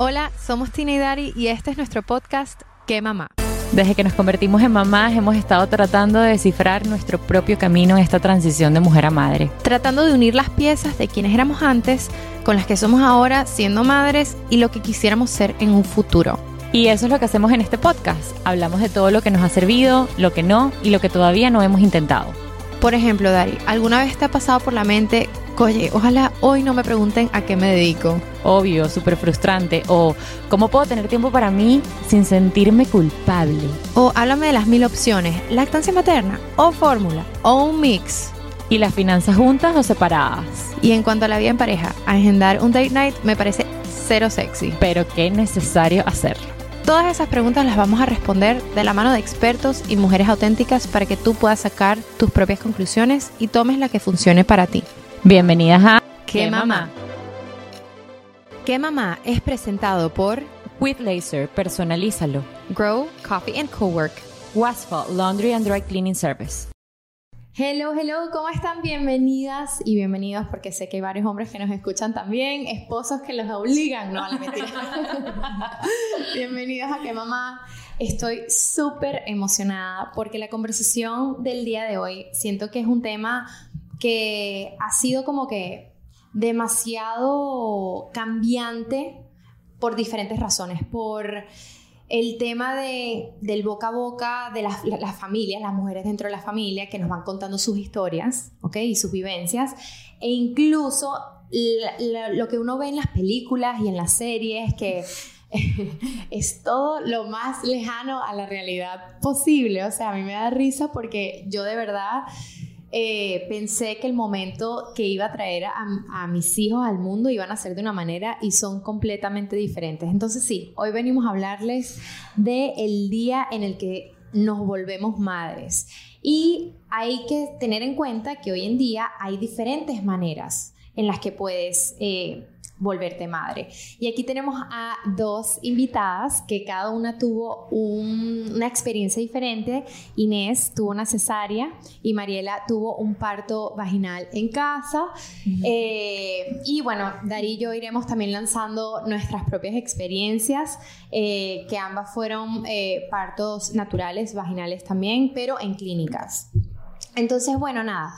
Hola, somos Tina y Dari y este es nuestro podcast ¿Qué mamá? Desde que nos convertimos en mamás hemos estado tratando de descifrar nuestro propio camino en esta transición de mujer a madre. Tratando de unir las piezas de quienes éramos antes con las que somos ahora siendo madres y lo que quisiéramos ser en un futuro. Y eso es lo que hacemos en este podcast. Hablamos de todo lo que nos ha servido, lo que no y lo que todavía no hemos intentado. Por ejemplo, Dari, ¿alguna vez te ha pasado por la mente, oye, ojalá hoy no me pregunten a qué me dedico? Obvio, súper frustrante. O, ¿cómo puedo tener tiempo para mí sin sentirme culpable? O háblame de las mil opciones, lactancia materna, o fórmula, o un mix. ¿Y las finanzas juntas o separadas? Y en cuanto a la vida en pareja, agendar un date night me parece cero sexy. Pero qué necesario hacerlo. Todas esas preguntas las vamos a responder de la mano de expertos y mujeres auténticas para que tú puedas sacar tus propias conclusiones y tomes la que funcione para ti. Bienvenidas a ¿Qué mamá? ¿Qué mamá? es presentado por With Laser, personalízalo. Grow Coffee and Cowork. Wasfall Laundry and Dry Cleaning Service. Hello, hello, ¿cómo están? Bienvenidas y bienvenidos porque sé que hay varios hombres que nos escuchan también, esposos que los obligan, no a la mentira. Bienvenidos a que mamá. Estoy súper emocionada porque la conversación del día de hoy siento que es un tema que ha sido como que demasiado cambiante por diferentes razones, por el tema de, del boca a boca de las, familias, las mujeres dentro de la familia que nos van contando sus historias, ¿ok? Y sus vivencias, e incluso lo que uno ve en las películas y en las series, que es todo lo más lejano a la realidad posible. O sea, a mí me da risa porque yo de verdad eh, pensé que el momento que iba a traer a, mis hijos al mundo iban a ser de una manera y son completamente diferentes. Entonces sí, hoy venimos a hablarles del el día en el que nos volvemos madres. Y hay que tener en cuenta que hoy en día hay diferentes maneras en las que puedes... Eh, volverte madre. Y aquí tenemos a dos invitadas que cada una tuvo una experiencia diferente. Inés tuvo una cesárea y Mariela tuvo un parto vaginal en casa. Eh, y bueno, Dari y yo iremos también lanzando nuestras propias experiencias, eh, que ambas fueron eh, partos naturales, vaginales también, pero en clínicas. Entonces, bueno, nada,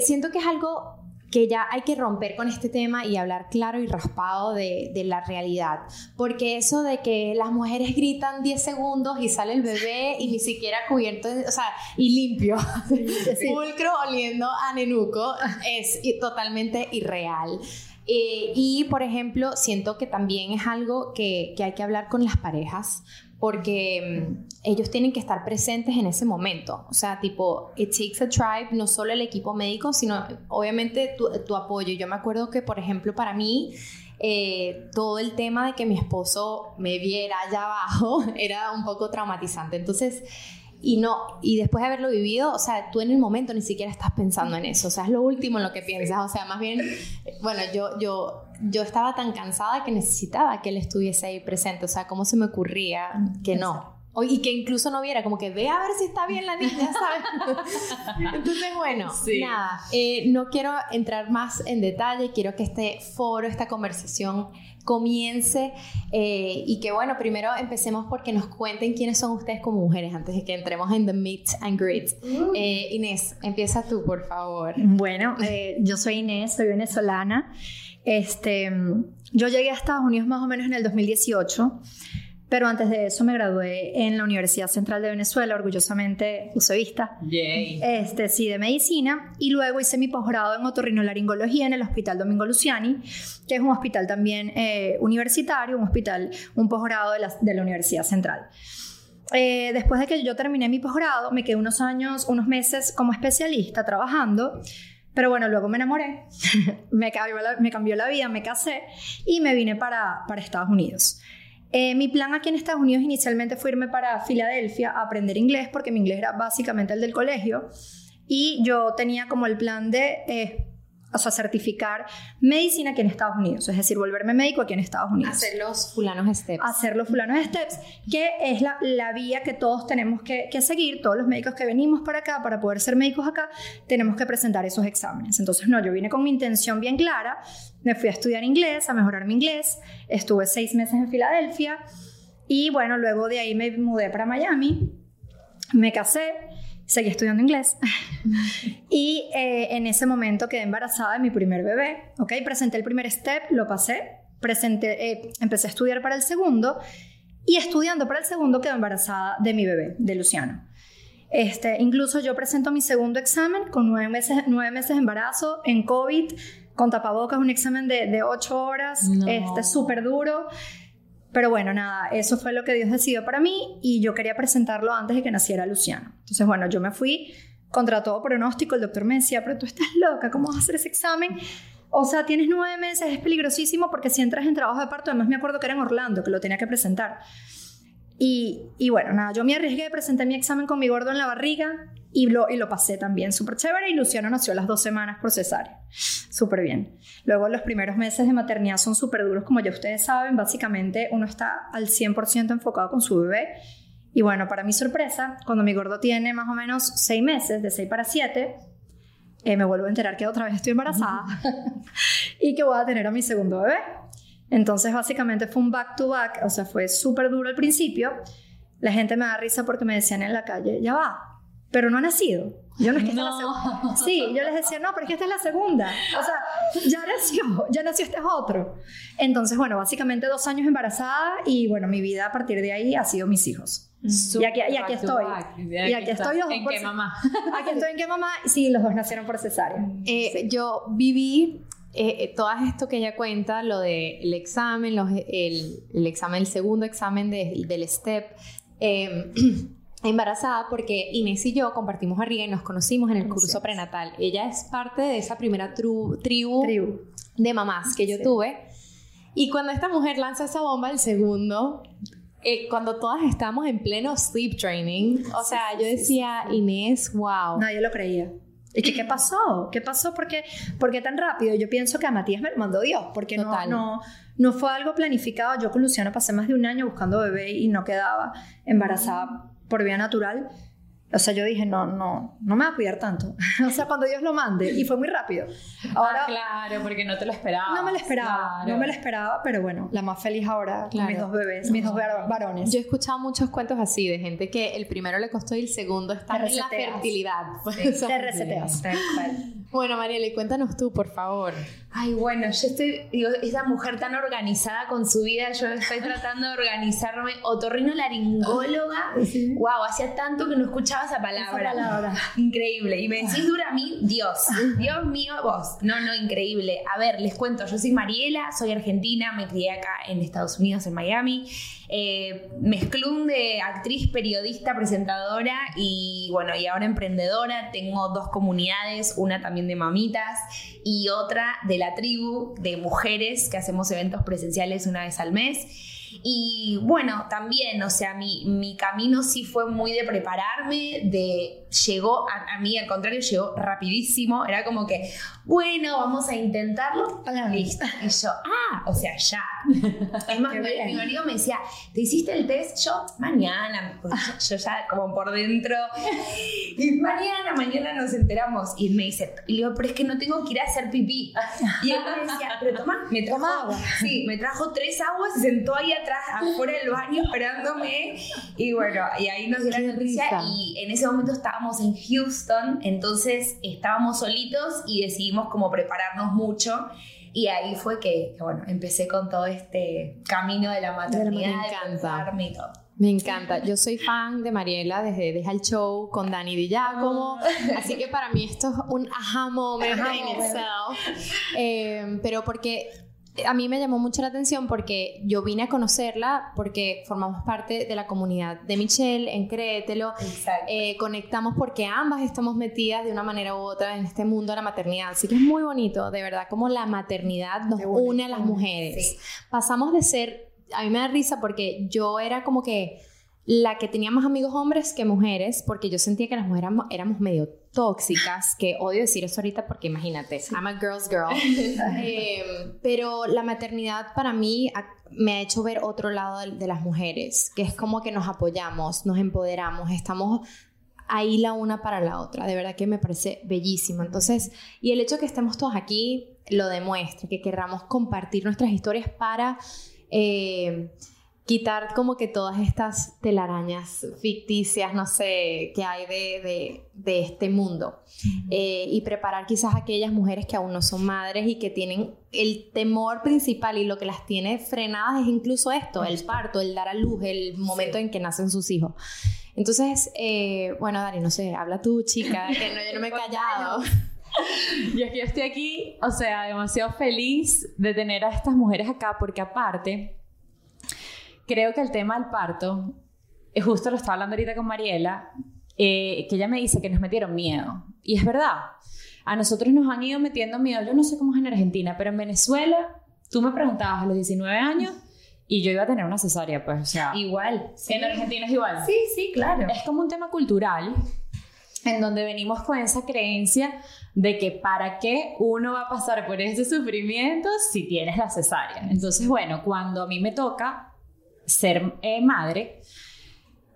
siento que es algo que ya hay que romper con este tema y hablar claro y raspado de, la realidad. Porque eso de que las mujeres gritan 10 segundos y sale el bebé y ni siquiera cubierto, o sea, y limpio, pulcro oliendo a nenuco, es totalmente irreal. Eh, y, por ejemplo, siento que también es algo que, que hay que hablar con las parejas, porque mm, ellos tienen que estar presentes en ese momento. O sea, tipo, it takes a tribe, no solo el equipo médico, sino obviamente tu, tu apoyo. Yo me acuerdo que, por ejemplo, para mí, eh, todo el tema de que mi esposo me viera allá abajo era un poco traumatizante. Entonces, y no, y después de haberlo vivido, o sea, tú en el momento ni siquiera estás pensando en eso, o sea, es lo último en lo que piensas, o sea, más bien, bueno, yo, yo, yo estaba tan cansada que necesitaba que él estuviese ahí presente, o sea, ¿cómo se me ocurría que no? y que incluso no viera, como que ve a ver si está bien la niña, ¿sabes? Entonces, bueno, nada, eh, no quiero entrar más en detalle, quiero que este foro, esta conversación comience eh, y que bueno, primero empecemos porque nos cuenten quiénes son ustedes como mujeres antes de que entremos en the meet and greet. Mm. Eh, Inés, empieza tú, por favor. Bueno, yo soy Inés, soy venezolana. Este, yo llegué a Estados Unidos más o menos en el 2018. Pero antes de eso me gradué en la Universidad Central de Venezuela, orgullosamente usevista. Yay. Este, sí, de medicina. Y luego hice mi posgrado en otorrinolaringología en el Hospital Domingo Luciani, que es un hospital también eh, universitario, un hospital, un posgrado de la, de la Universidad Central. Eh, después de que yo terminé mi posgrado, me quedé unos años, unos meses como especialista trabajando. Pero bueno, luego me enamoré, me, cambió la, me cambió la vida, me casé y me vine para, para Estados Unidos. Eh, mi plan aquí en Estados Unidos inicialmente fue irme para Filadelfia a aprender inglés porque mi inglés era básicamente el del colegio y yo tenía como el plan de eh, o sea, certificar medicina aquí en Estados Unidos, es decir, volverme médico aquí en Estados Unidos. Hacer los fulanos steps. Hacer los fulanos steps, que es la, la vía que todos tenemos que, que, seguir, todos los médicos que venimos para acá, para poder ser médicos acá, tenemos que presentar esos exámenes. Entonces, no, yo vine con mi intención bien clara, me fui a estudiar inglés, a mejorar mi inglés, estuve seis meses en Filadelfia y bueno, luego de ahí me mudé para Miami, me casé seguí estudiando inglés y eh, en ese momento quedé embarazada de mi primer bebé, ¿ok? Presenté el primer step, lo pasé, presenté, eh, empecé a estudiar para el segundo y estudiando para el segundo quedé embarazada de mi bebé, de Luciano. Este, incluso yo presento mi segundo examen con nueve meses, nueve meses de embarazo en COVID, con tapabocas, un examen de, de ocho horas, este, súper duro. Pero bueno, nada, eso fue lo que Dios decidió para mí y yo quería presentarlo antes de que naciera Luciano. Entonces, bueno, yo me fui contra todo pronóstico. El doctor me decía, pero tú estás loca, ¿cómo vas a hacer ese examen? O sea, tienes nueve meses, es peligrosísimo porque si entras en trabajo de parto, además me acuerdo que era en Orlando, que lo tenía que presentar. Y, y bueno, nada, yo me arriesgué, presenté mi examen con mi gordo en la barriga y lo, y lo pasé también súper chévere y Luciano nació a las dos semanas por cesárea. Súper bien. Luego los primeros meses de maternidad son súper duros, como ya ustedes saben, básicamente uno está al 100% enfocado con su bebé. Y bueno, para mi sorpresa, cuando mi gordo tiene más o menos seis meses, de seis para siete, eh, me vuelvo a enterar que otra vez estoy embarazada y que voy a tener a mi segundo bebé. Entonces básicamente fue un back to back, o sea, fue súper duro al principio. La gente me da risa porque me decían en la calle, ya va, pero no ha nacido. Yo no es que la segunda. Sí, yo les decía, no, pero es que esta es la segunda. O sea, ya nació, ya nació este es otro. Entonces, bueno, básicamente dos años embarazada y bueno, mi vida a partir de ahí ha sido mis hijos. y aquí, y aquí estoy. y aquí estoy los ¿En qué mamá? Aquí estoy en qué mamá. Sí, los dos nacieron por cesárea. Eh, yo viví eh, eh, todo esto que ella cuenta, lo del examen, los, el, el, examen, el segundo examen de, del STEP. Eh, embarazada porque Inés y yo compartimos arriba y nos conocimos en el curso prenatal. Ella es parte de esa primera tribu, de mamás que yo tuve. Y cuando esta mujer lanza esa bomba, el segundo, eh, cuando todas estamos en pleno sleep training, o sea, yo decía, Inés, wow. No, yo lo creía. ¿Y que, qué pasó? ¿Qué pasó? ¿Por qué, ¿Por qué tan rápido? Yo pienso que a Matías me lo mandó Dios, porque no, no, no fue algo planificado. Yo con Luciana pasé más de un año buscando bebé y no quedaba embarazada por vía natural. O sea, yo dije, no, no, no me va a cuidar tanto. o sea, cuando Dios lo mande. Y fue muy rápido. Ahora, ah, claro, porque no te lo esperaba. No me lo esperaba, no me lo esperaba, pero bueno, la más feliz ahora, mis dos bebés, mis dos varones. Yo he escuchado muchos cuentos así de gente que el primero le costó y el segundo está en la fertilidad. Sí, te reseteas. Bueno, Mariela, cuéntanos tú, por favor. Ay, bueno, yo estoy, digo, esa mujer tan organizada con su vida, yo estoy tratando de organizarme. Otorrino laringóloga. Wow, hacía tanto que no escuchaba esa palabra. Esa palabra. Increíble. Y me decís dura a mí, Dios. Dios mío, vos. No, no, increíble. A ver, les cuento, yo soy Mariela, soy argentina, me crié acá en Estados Unidos, en Miami. Eh, de actriz, periodista, presentadora y bueno, y ahora emprendedora. Tengo dos comunidades, una también de mamitas y otra de la tribu de mujeres que hacemos eventos presenciales una vez al mes. Y bueno, también, o sea, mi, mi camino sí fue muy de prepararme, de llegó a, mí, al contrario, llegó rapidísimo. Era como que, bueno, vamos a intentarlo. Listo. Y yo, ah, o sea, ya. Es más, mi, marido me decía, ¿te hiciste el test? Yo, mañana. yo, ya como por dentro. Y mañana, mañana nos enteramos. Y él me dice, y le digo, pero es que no tengo que ir a hacer pipí. Y él me decía, pero toma, me trajo, agua. Sí, me trajo tres aguas, se sentó ahí atrás, afuera del baño, esperándome. Y bueno, y ahí nos dio la noticia. Y en ese momento estábamos en Houston, entonces estábamos solitos y decidimos como prepararnos mucho. Y ahí fue que, bueno, empecé con todo este camino de la maternidad. Me encanta. Me encanta. Yo soy fan de Mariela desde Deja el Show con Dani Di Giacomo. Ah. Así que para mí esto es un aha moment in itself. Eh, pero porque a mí me llamó mucho la atención porque yo vine a conocerla porque formamos parte de la comunidad de Michelle en Créetelo. Eh, conectamos porque ambas estamos metidas de una manera u otra en este mundo de la maternidad. Así que es muy bonito, de verdad, como la maternidad nos une a las mujeres. Pasamos de ser, a mí me da risa porque yo era como que la que tenía más amigos hombres que mujeres, porque yo sentía que las mujeres éramos, medio tóxicas, que odio decir eso ahorita porque imagínate, I'm a girl's girl. Em, pero la maternidad para mí me ha hecho ver otro lado de, las mujeres, que es como que nos apoyamos, nos empoderamos, estamos ahí la una para la otra. De verdad que me parece bellísimo. Entonces, y el hecho de que estemos todos aquí lo demuestra, que querramos compartir nuestras historias para... Eh, quitar como que todas estas telarañas ficticias, no sé, que hay de, de, este mundo. Eh, y preparar quizás a aquellas mujeres que aún no son madres y que tienen el temor principal y lo que las tiene frenadas es incluso esto, el parto, el dar a luz, el momento en que nacen sus hijos. Entonces, eh, bueno, Dari, no sé, habla tú, chica, que no, yo no me he callado. Y es que yo estoy aquí, o sea, demasiado feliz de tener a estas mujeres acá, porque aparte, creo que el tema del parto, eh, justo lo estaba hablando ahorita con Mariela, eh, que ella me dice que nos metieron miedo. Y es verdad, a nosotros nos han ido metiendo miedo. Yo no sé cómo es en Argentina, pero en Venezuela, tú me preguntabas a los 19 años y yo iba a tener una cesárea, pues, o sea. Igual. En Argentina es igual. Sí, sí, claro. Es como un tema cultural en donde venimos con esa creencia de que para qué uno va a pasar por ese sufrimiento si tienes la cesárea. Entonces, bueno, cuando a mí me toca, ser eh, madre,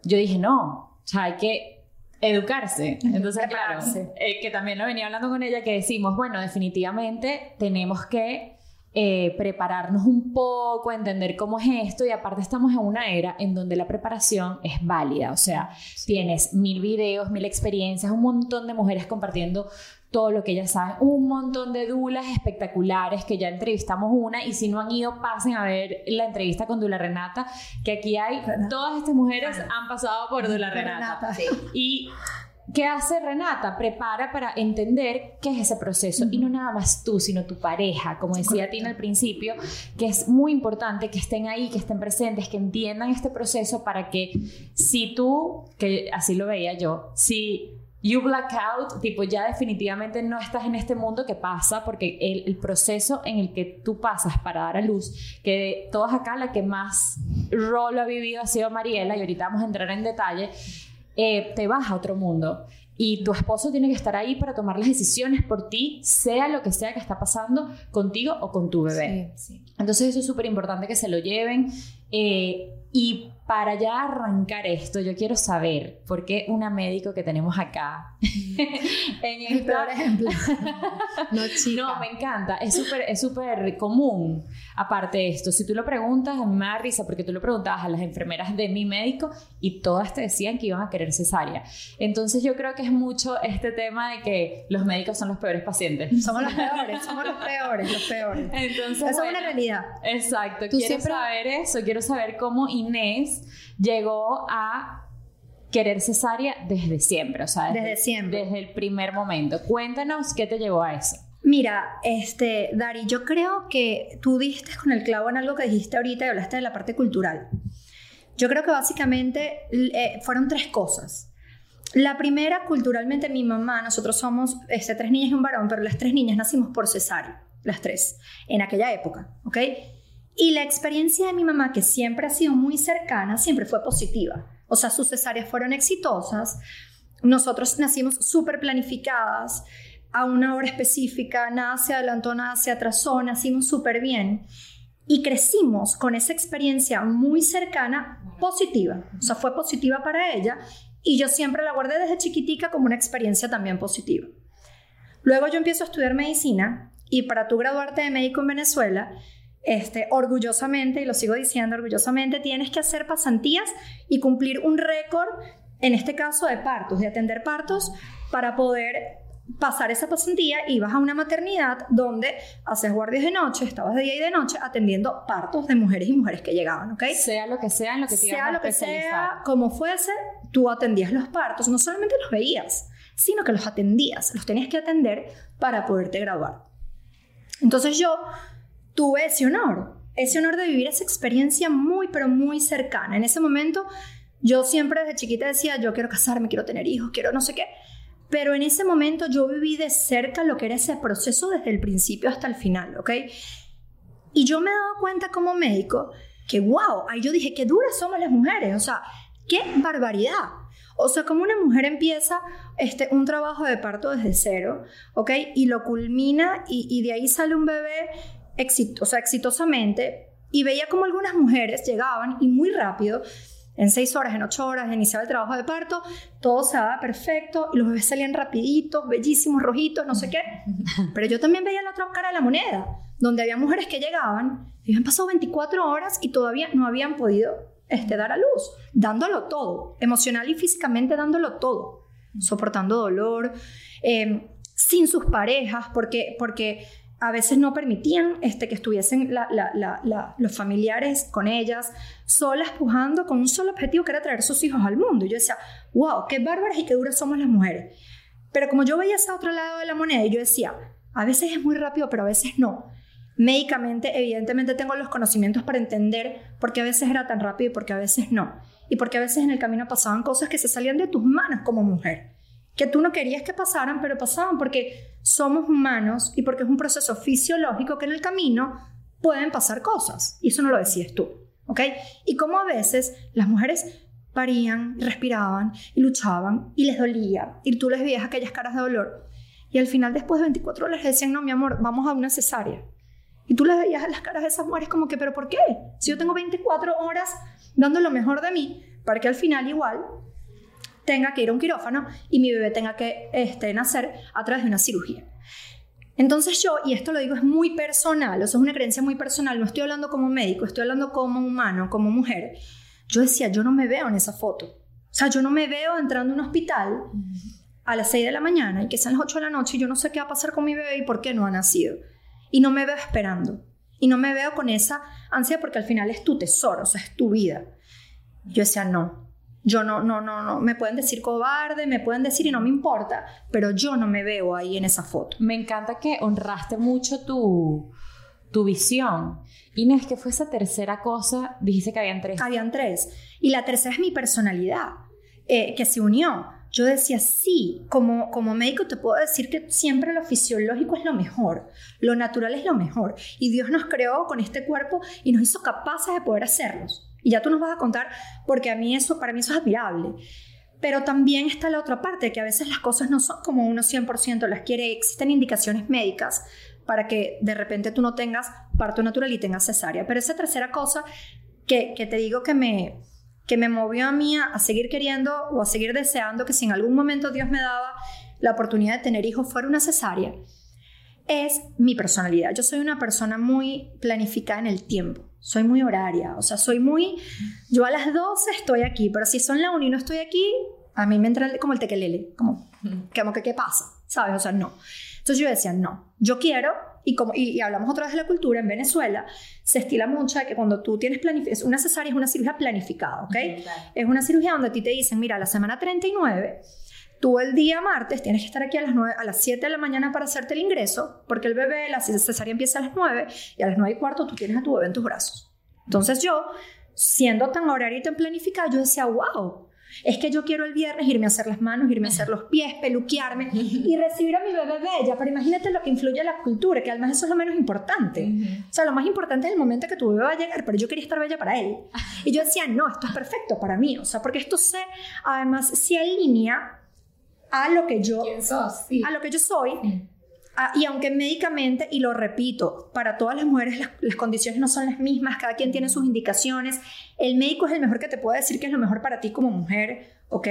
yo dije, no, o sea, hay que educarse. Entonces, claro, eh, que también lo venía hablando con ella, que decimos, bueno, definitivamente tenemos que eh, prepararnos un poco, entender cómo es esto y aparte estamos en una era en donde la preparación es válida, o sea, tienes mil videos, mil experiencias, un montón de mujeres compartiendo todo lo que ellas saben, un montón de dulas espectaculares que ya entrevistamos una y si no han ido pasen a ver la entrevista con Dula Renata, que aquí hay, todas estas mujeres han pasado por Dula Renata. Y ¿Qué hace Renata? Prepara para entender qué es ese proceso y no nada más tú, sino tu pareja, como decía Tina al principio, que es muy importante que estén ahí, que estén presentes, que entiendan este proceso para que si tú, que así lo veía yo, si you black out, tipo ya definitivamente no estás en este mundo que pasa, porque el, el, proceso en el que tú pasas para dar a luz, que todas acá la que más rol ha vivido ha sido Mariela, y ahorita vamos a entrar en detalle, eh, te vas a otro mundo. Y tu esposo tiene que estar ahí para tomar las decisiones por ti, sea lo que sea que está pasando contigo o con tu bebé. Entonces eso es súper importante que se lo lleven. Eh, y para ya arrancar esto, yo quiero saber por qué una médico que tenemos acá en el peor ejemplo. no, chica. no, me encanta. Es súper es súper común. Aparte de esto, si tú lo preguntas, a mí me da risa porque tú lo preguntabas a las enfermeras de mi médico y todas te decían que iban a querer cesárea. Entonces yo creo que es mucho este tema de que los médicos son los peores pacientes. Somos los peores, somos los peores, los peores. Entonces, Esa es una realidad. Exacto. quiero saber eso, quiero saber cómo Inés llegó a querer cesárea desde siempre, o sea, desde, siempre. Desde el primer momento. Cuéntanos qué te llevó a eso. Mira, este, Dari, yo creo que tú diste con el clavo en algo que dijiste ahorita y hablaste de la parte cultural. Yo creo que básicamente eh, fueron tres cosas. La primera, culturalmente, mi mamá, nosotros somos este, tres niñas y un varón, pero las tres niñas nacimos por cesárea, las tres, en aquella época, ¿ok? Y la experiencia de mi mamá, que siempre ha sido muy cercana, siempre fue positiva. O sea, sus cesáreas fueron exitosas. Nosotros nacimos súper planificadas, a una hora específica, nada se adelantó, nada se atrasó, nacimos súper bien. Y crecimos con esa experiencia muy cercana, positiva. O sea, fue positiva para ella. Y yo siempre la guardé desde chiquitica como una experiencia también positiva. Luego yo empiezo a estudiar medicina y para tú graduarte de médico en Venezuela, este, orgullosamente, y lo sigo diciendo orgullosamente, tienes que hacer pasantías y cumplir un récord, en este caso de partos, de atender partos, para poder pasar esa pasantía y vas a una maternidad donde haces guardias de noche, estabas de día y de noche atendiendo partos de mujeres y mujeres que llegaban, ¿ok? Sea lo que sea, en lo que te Sea lo que sea, como fuese, tú atendías los partos, no solamente los veías, sino que los atendías, los tenías que atender para poderte graduar. Entonces yo tuve ese honor, ese honor de vivir esa experiencia muy, pero muy cercana. En ese momento, yo siempre desde chiquita decía, yo quiero casarme, quiero tener hijos, quiero no sé qué. Pero en ese momento yo viví de cerca lo que era ese proceso desde el principio hasta el final, ¿ok? Y yo me he dado cuenta como médico que, wow, ahí yo dije, qué duras somos las mujeres. O sea, ¡Qué barbaridad! O sea, como una mujer empieza este, un trabajo de parto desde cero, ¿ok? Y lo culmina y, de ahí sale un bebé o sea, exitosamente. Y veía como algunas mujeres llegaban y muy rápido, en seis horas, en ocho horas, iniciaba el trabajo de parto, todo se daba perfecto y los bebés salían rapiditos, bellísimos, rojitos, no sé qué. Pero yo también veía la otra cara de la moneda, donde había mujeres que llegaban y habían pasado 24 horas y todavía no habían podido este, dar a luz, dándolo todo, emocional y físicamente dándolo todo, soportando dolor, em, sin sus parejas, porque, porque a veces no permitían este, que estuviesen los familiares con ellas, solas pujando con un solo objetivo que era traer sus hijos al mundo. Yo decía, wow, qué bárbaras y qué duras somos las mujeres. Pero como yo veía ese otro lado de la moneda, yo decía, a veces es muy rápido, pero a veces no. Médicamente, evidentemente tengo los conocimientos para entender por qué a veces era tan rápido y por qué a veces no. Y por qué a veces en el camino pasaban cosas que se salían de tus manos como mujer. Que tú no querías que pasaran, pero pasaban porque somos humanos y porque es un proceso fisiológico que en el camino pueden pasar cosas. Y eso no lo decías tú. ¿Ok? Y como a veces las mujeres parían, respiraban y luchaban y les dolía. Y tú les veías aquellas caras de dolor. Y al final, después de 24 horas, les decían, no, mi amor, vamos a una cesárea. Y tú le veías las caras de esas mujeres como que, pero ¿por qué? Si yo tengo 24 horas dando lo mejor de mí, para que al final igual tenga que ir a un quirófano y mi bebé tenga que este, nacer a través de una cirugía. Entonces yo, y esto lo digo es muy personal, o es una creencia muy personal, no estoy hablando como médico, estoy hablando como humano, como mujer. Yo decía, yo no me veo en esa foto. O sea, yo no me veo entrando a un hospital a las 6 de la mañana y que sean las 8 de la noche y yo no sé qué va a pasar con mi bebé y por qué no ha nacido y no me veo esperando. Y no me veo con esa ansia porque al final es tu tesoro, o sea, es tu vida. Yo decía, no, yo no, no, no, no, me pueden decir cobarde, me pueden decir y no me importa, pero yo no me veo ahí en esa foto. Me encanta que honraste mucho tu, tu visión. Inés, ¿qué fue esa tercera cosa? Dijiste que habían tres. Habían tres. Y la tercera es mi personalidad, eh, que se unió yo decía, sí, como, como médico te puedo decir que siempre lo fisiológico es lo mejor, lo natural es lo mejor. Y Dios nos creó con este cuerpo y nos hizo capaces de poder hacerlos. Y ya tú nos vas a contar, porque a mí eso, para mí eso es admirable. Pero también está la otra parte, que a veces las cosas no son como uno 100% las quiere. Existen indicaciones médicas para que de repente tú no tengas parto natural y tengas cesárea. Pero esa tercera cosa que, que te digo que me, que me movió a mí a, seguir queriendo o a seguir deseando que si en algún momento Dios me daba la oportunidad de tener hijos fuera una cesárea, es mi personalidad. Yo soy una persona muy planificada en el tiempo. Soy muy horaria, o sea, soy muy... Yo a las 12 estoy aquí, pero si son la 1 y no estoy aquí, a mí me entra como el tequelele, como, como que qué pasa, ¿sabes? O sea, no. Entonces yo decía, no, yo quiero y, como, y, hablamos otra vez de la cultura, en Venezuela se estila mucho de que cuando tú tienes planificación, una cesárea es una cirugía planificada, ¿ok? Es una cirugía donde a ti te dicen, mira, la semana 39, tú el día martes tienes que estar aquí a las, 9, a las 7 de la mañana para hacerte el ingreso, porque el bebé, la cesárea empieza a las 9 y a las 9 y cuarto tú tienes a tu bebé en tus brazos. Entonces yo, siendo tan horario y tan planificada, yo decía, wow, es que yo quiero el viernes irme a hacer las manos, irme a hacer los pies, peluquearme y recibir a mi bebé bella. Pero imagínate lo que influye la cultura, que además eso es lo menos importante. O sea, lo más importante es el momento que tu bebé va a llegar, pero yo quería estar bella para él. Y yo decía, no, esto es perfecto para mí. O sea, porque esto se, además, se alinea a lo que yo, a lo que yo soy. Y aunque médicamente, y lo repito, para todas las mujeres las, condiciones no son las mismas, cada quien tiene sus indicaciones, el médico es el mejor que te puede decir que es lo mejor para ti como mujer, ¿ok?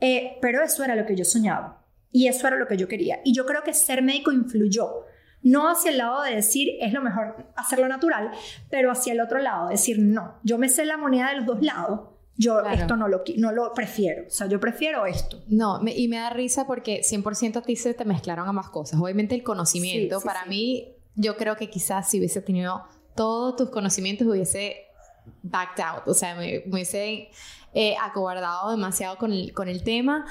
Eh, pero eso era lo que yo soñaba y eso era lo que yo quería. Y yo creo que ser médico influyó, no hacia el lado de decir es lo mejor hacerlo natural, pero hacia el otro lado, decir no, yo me sé la moneda de los dos lados yo esto no lo, no lo prefiero, o sea, yo prefiero esto. No, y me da risa porque 100% a ti se te mezclaron ambas cosas. Obviamente el conocimiento, para mí, yo creo que quizás si hubiese tenido todos tus conocimientos hubiese backed out, o sea, me, hubiese eh, acobardado demasiado con el, con el tema.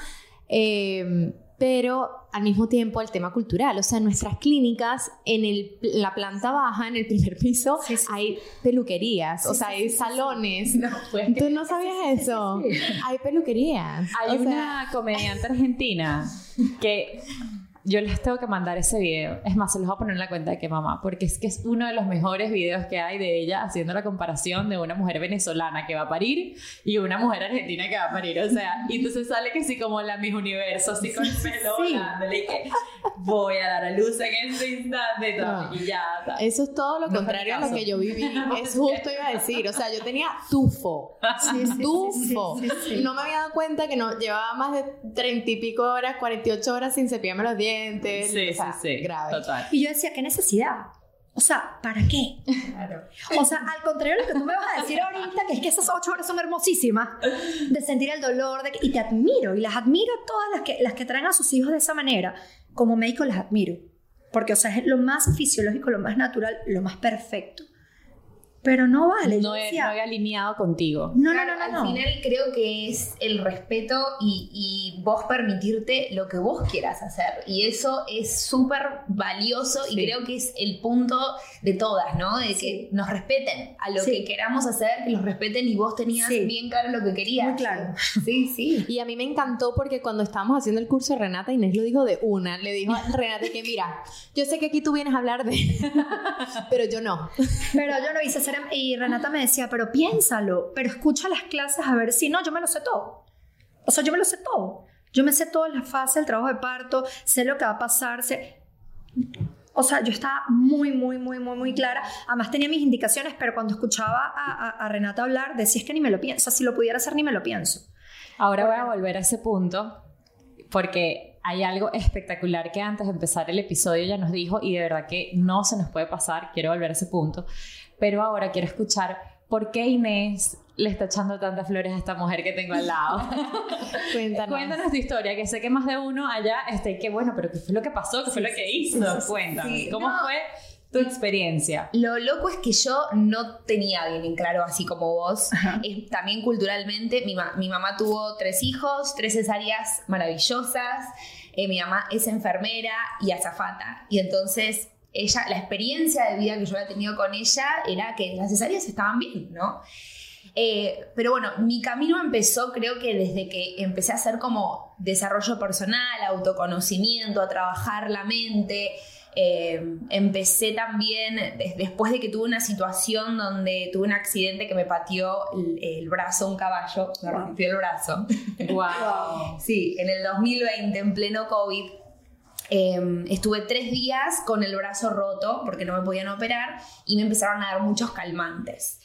Eh, pero al mismo tiempo el tema cultural. O sea, en nuestras clínicas, en el, la planta baja, en el primer piso, hay peluquerías, o sea, hay salones. No, pues, ¿Tú no sabías eso? Hay peluquerías. Hay una comediante argentina que yo les tengo que mandar ese video. Es más, se los voy a poner en la cuenta de que mamá, porque es que es uno de los mejores videos que hay de ella haciendo la comparación de una mujer venezolana que va a parir y una mujer argentina que va a parir. O sea, y entonces sale que sí como la mis universo, así con el pelo Sí. volándole y que voy a dar a luz en este instante No. y ya. tal. Eso es todo lo No contrario a lo que yo viví. Es justo iba a decir. O sea, yo tenía tufo. Sí, sí, Tufo. no me había dado cuenta que no llevaba más de treinta y pico horas, 48 horas sin cepillarme los dientes. Sí, o sea, sí, sí. Grave. Total. Y yo decía, ¿qué necesidad? O sea, ¿para qué? O sea, al contrario de lo que tú me vas a decir ahorita, que es que esas ocho horas son hermosísimas, de sentir el dolor, de que- y te admiro, y las admiro todas las que, las que traen a sus hijos de esa manera. Como médico las admiro, porque, o sea, es lo más fisiológico, lo más natural, lo más perfecto. Pero no vale. No he, decía, no he alineado contigo. no, no, Claro, no, no, al no. final creo que es el respeto y, y vos permitirte lo que vos quieras hacer. Y eso es súper valioso y creo que es el punto de todas, ¿no? De que nos respeten a lo Sí. que queramos hacer, que los respeten y vos tenías Sí. bien claro lo que querías. Muy claro. Sí, sí. Y a mí me encantó porque cuando estábamos haciendo el curso de Renata, Inés lo dijo de una. Le dijo a Renata que, mira, yo sé que aquí tú vienes a hablar de... pero yo no. Pero yo no hice ser, y Renata me decía, pero piénsalo, pero escucha las clases a ver si no, yo me lo sé todo. O sea, yo me lo sé todo. Yo me sé todas las fases del trabajo de parto, sé lo que va a pasar, sé... O sea, yo estaba muy, muy, muy, muy, muy clara. Además tenía mis indicaciones, pero cuando escuchaba a, a- a Renata hablar, decía, es que ni me lo pienso. O sea, si lo pudiera hacer, ni me lo pienso. Ahora voy a volver a ese punto porque hay algo espectacular que antes de empezar el episodio ya nos dijo y de verdad que no se nos puede pasar, quiero volver a ese punto, pero ahora quiero escuchar por qué Inés le está echando tantas flores a esta mujer que tengo al lado. Cuéntanos. Cuéntanos tu historia, que sé que más de uno allá está y que bueno, pero ¿qué fue lo que pasó? ¿Qué fue lo que hizo? Cuéntame, sí. ¿cómo No. fue tu experiencia? Lo loco es que yo no tenía bien en claro, así como vos. Es- también culturalmente, mi, ma- mi mamá tuvo tres hijos, tres cesáreas maravillosas. Eh, mi mamá es enfermera y azafata. Y entonces, ella, la experiencia de vida que yo había tenido con ella era que las cesáreas estaban bien, ¿no? Eh, pero bueno, mi camino empezó creo que desde que empecé a hacer como desarrollo personal, autoconocimiento, a trabajar la mente. Eh, empecé también, des- después de que tuve una situación donde tuve un accidente que me pateó el, el brazo un caballo, me rompió el brazo. Wow. Sí, en el 2020, en pleno COVID, eh, estuve tres días con el brazo roto porque no me podían operar y me empezaron a dar muchos calmantes.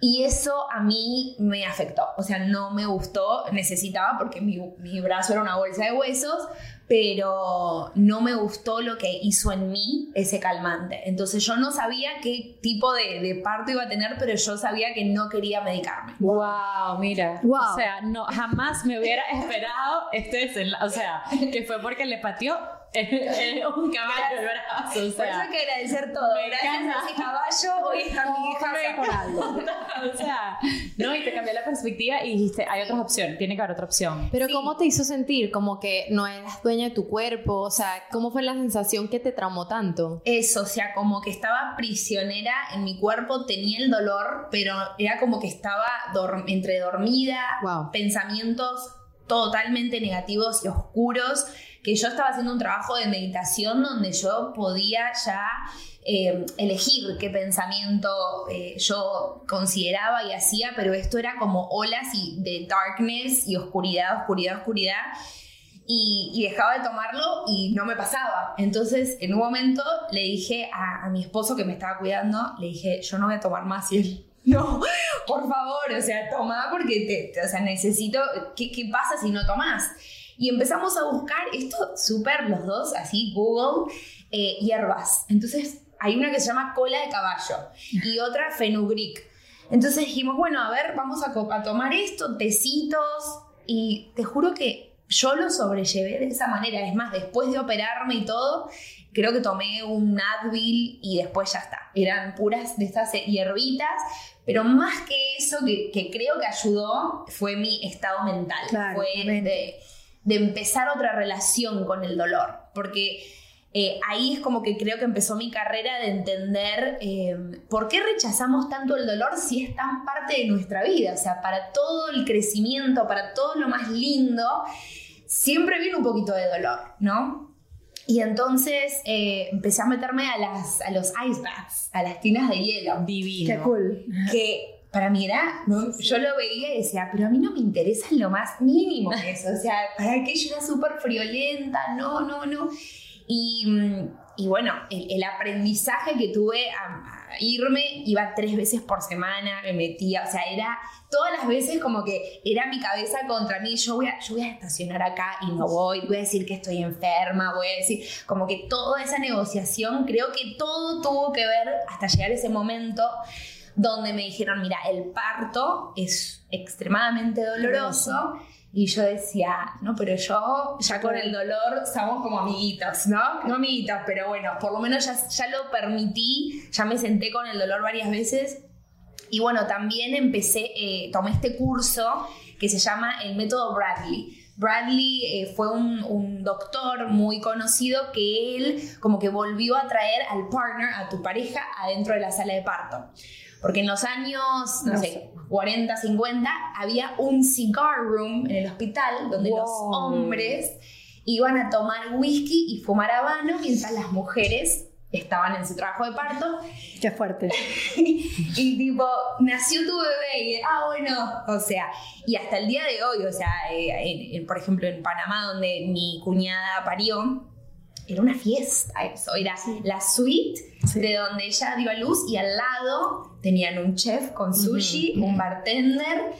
Y eso a mí me afectó, o sea, no me gustó, necesitaba porque mi, mi brazo era una bolsa de huesos, pero no me gustó lo que hizo en mí ese calmante. Entonces yo no sabía qué tipo de, de parto iba a tener, pero yo sabía que no quería medicarme. Wow, mira. Wow. O sea, no, jamás me hubiera esperado este desenlace. O sea, que fue porque le pateó un caballo el brazo. O Por eso sea, hay que agradecer todo. Gracias a ese caballo, hoy está mi hija sana. o sea, no, y te cambió la perspectiva y dijiste, hay otra opción, tiene que haber otra opción. Pero Sí. ¿cómo te hizo sentir? Como que no eras dueña de tu cuerpo. O sea, ¿cómo fue la sensación que te traumó tanto? Eso, o sea, como que estaba prisionera en mi cuerpo, tenía el dolor, pero era como que estaba dor- entre dormida, Wow. pensamientos totalmente negativos y oscuros, que yo estaba haciendo un trabajo de meditación donde yo podía ya eh, elegir qué pensamiento eh, yo consideraba y hacía, pero esto era como olas y de darkness y oscuridad, oscuridad, oscuridad. Y, y dejaba de tomarlo y no me pasaba. Entonces, en un momento le dije a, mi esposo que me estaba cuidando, le dije, yo no voy a tomar más. Y él, no, por favor, o sea, toma porque te, te- o sea, necesito, ¿qué, ¿qué pasa si no tomas? Y empezamos a buscar esto súper los dos, así, Google, eh, hierbas. Entonces, hay una que se llama cola de caballo y otra fenugreek. Entonces dijimos, bueno, a ver, vamos a, tomar esto, tecitos, y te juro que yo lo sobrellevé de esa manera. Es más, después de operarme y todo, creo que tomé un Advil y después ya está. Eran puras de estas hierbitas, pero más que eso, que, que creo que ayudó, fue mi estado mental. Claro, fue de, de empezar otra relación con el dolor. Porque eh, ahí es como que creo que empezó mi carrera de entender eh, por qué rechazamos tanto el dolor si es tan parte de nuestra vida. O sea, para todo el crecimiento, para todo lo más lindo, siempre viene un poquito de dolor, ¿no? Y entonces eh, empecé a meterme a, las, a los ice baths, a las tinas de hielo. Divino. Qué cool. Que para mí era, ¿no? yo lo veía y decía, pero a mí no me interesa en lo más mínimo eso. O sea, ¿para qué yo era súper friolenta? No, no, no. Y, mm, y bueno, el, el aprendizaje que tuve a, a irme, iba tres veces por semana, me metía, o sea, era todas las veces como que era mi cabeza contra mí, yo voy a, yo voy a estacionar acá y no voy, voy a decir que estoy enferma, voy a decir, como que toda esa negociación, creo que todo tuvo que ver hasta llegar ese momento donde me dijeron, mira, el parto es extremadamente doloroso. Y yo decía, no, pero yo ya con el dolor somos como amiguitos, ¿no? No amiguitos, pero bueno, por lo menos ya, ya lo permití, ya me senté con el dolor varias veces. Y bueno, también empecé, eh, tomé este curso que se llama el método Bradley. Bradley eh, fue un, un doctor muy conocido que él como que volvió a traer al partner, a tu pareja, adentro de la sala de parto. Porque en los años, no, No sé, sé. 40, 50, había un cigar room en el hospital donde los hombres iban a tomar whisky y fumar habano mientras las mujeres estaban en su trabajo de parto. Qué fuerte. y tipo, nació tu bebé y, ah, bueno, o sea, y hasta el día de hoy, o sea, eh, en- en- por ejemplo, en Panamá, donde mi cuñada parió, era una fiesta eso, era la suite de donde ella dio a luz y al lado tenían un chef con sushi, un bartender.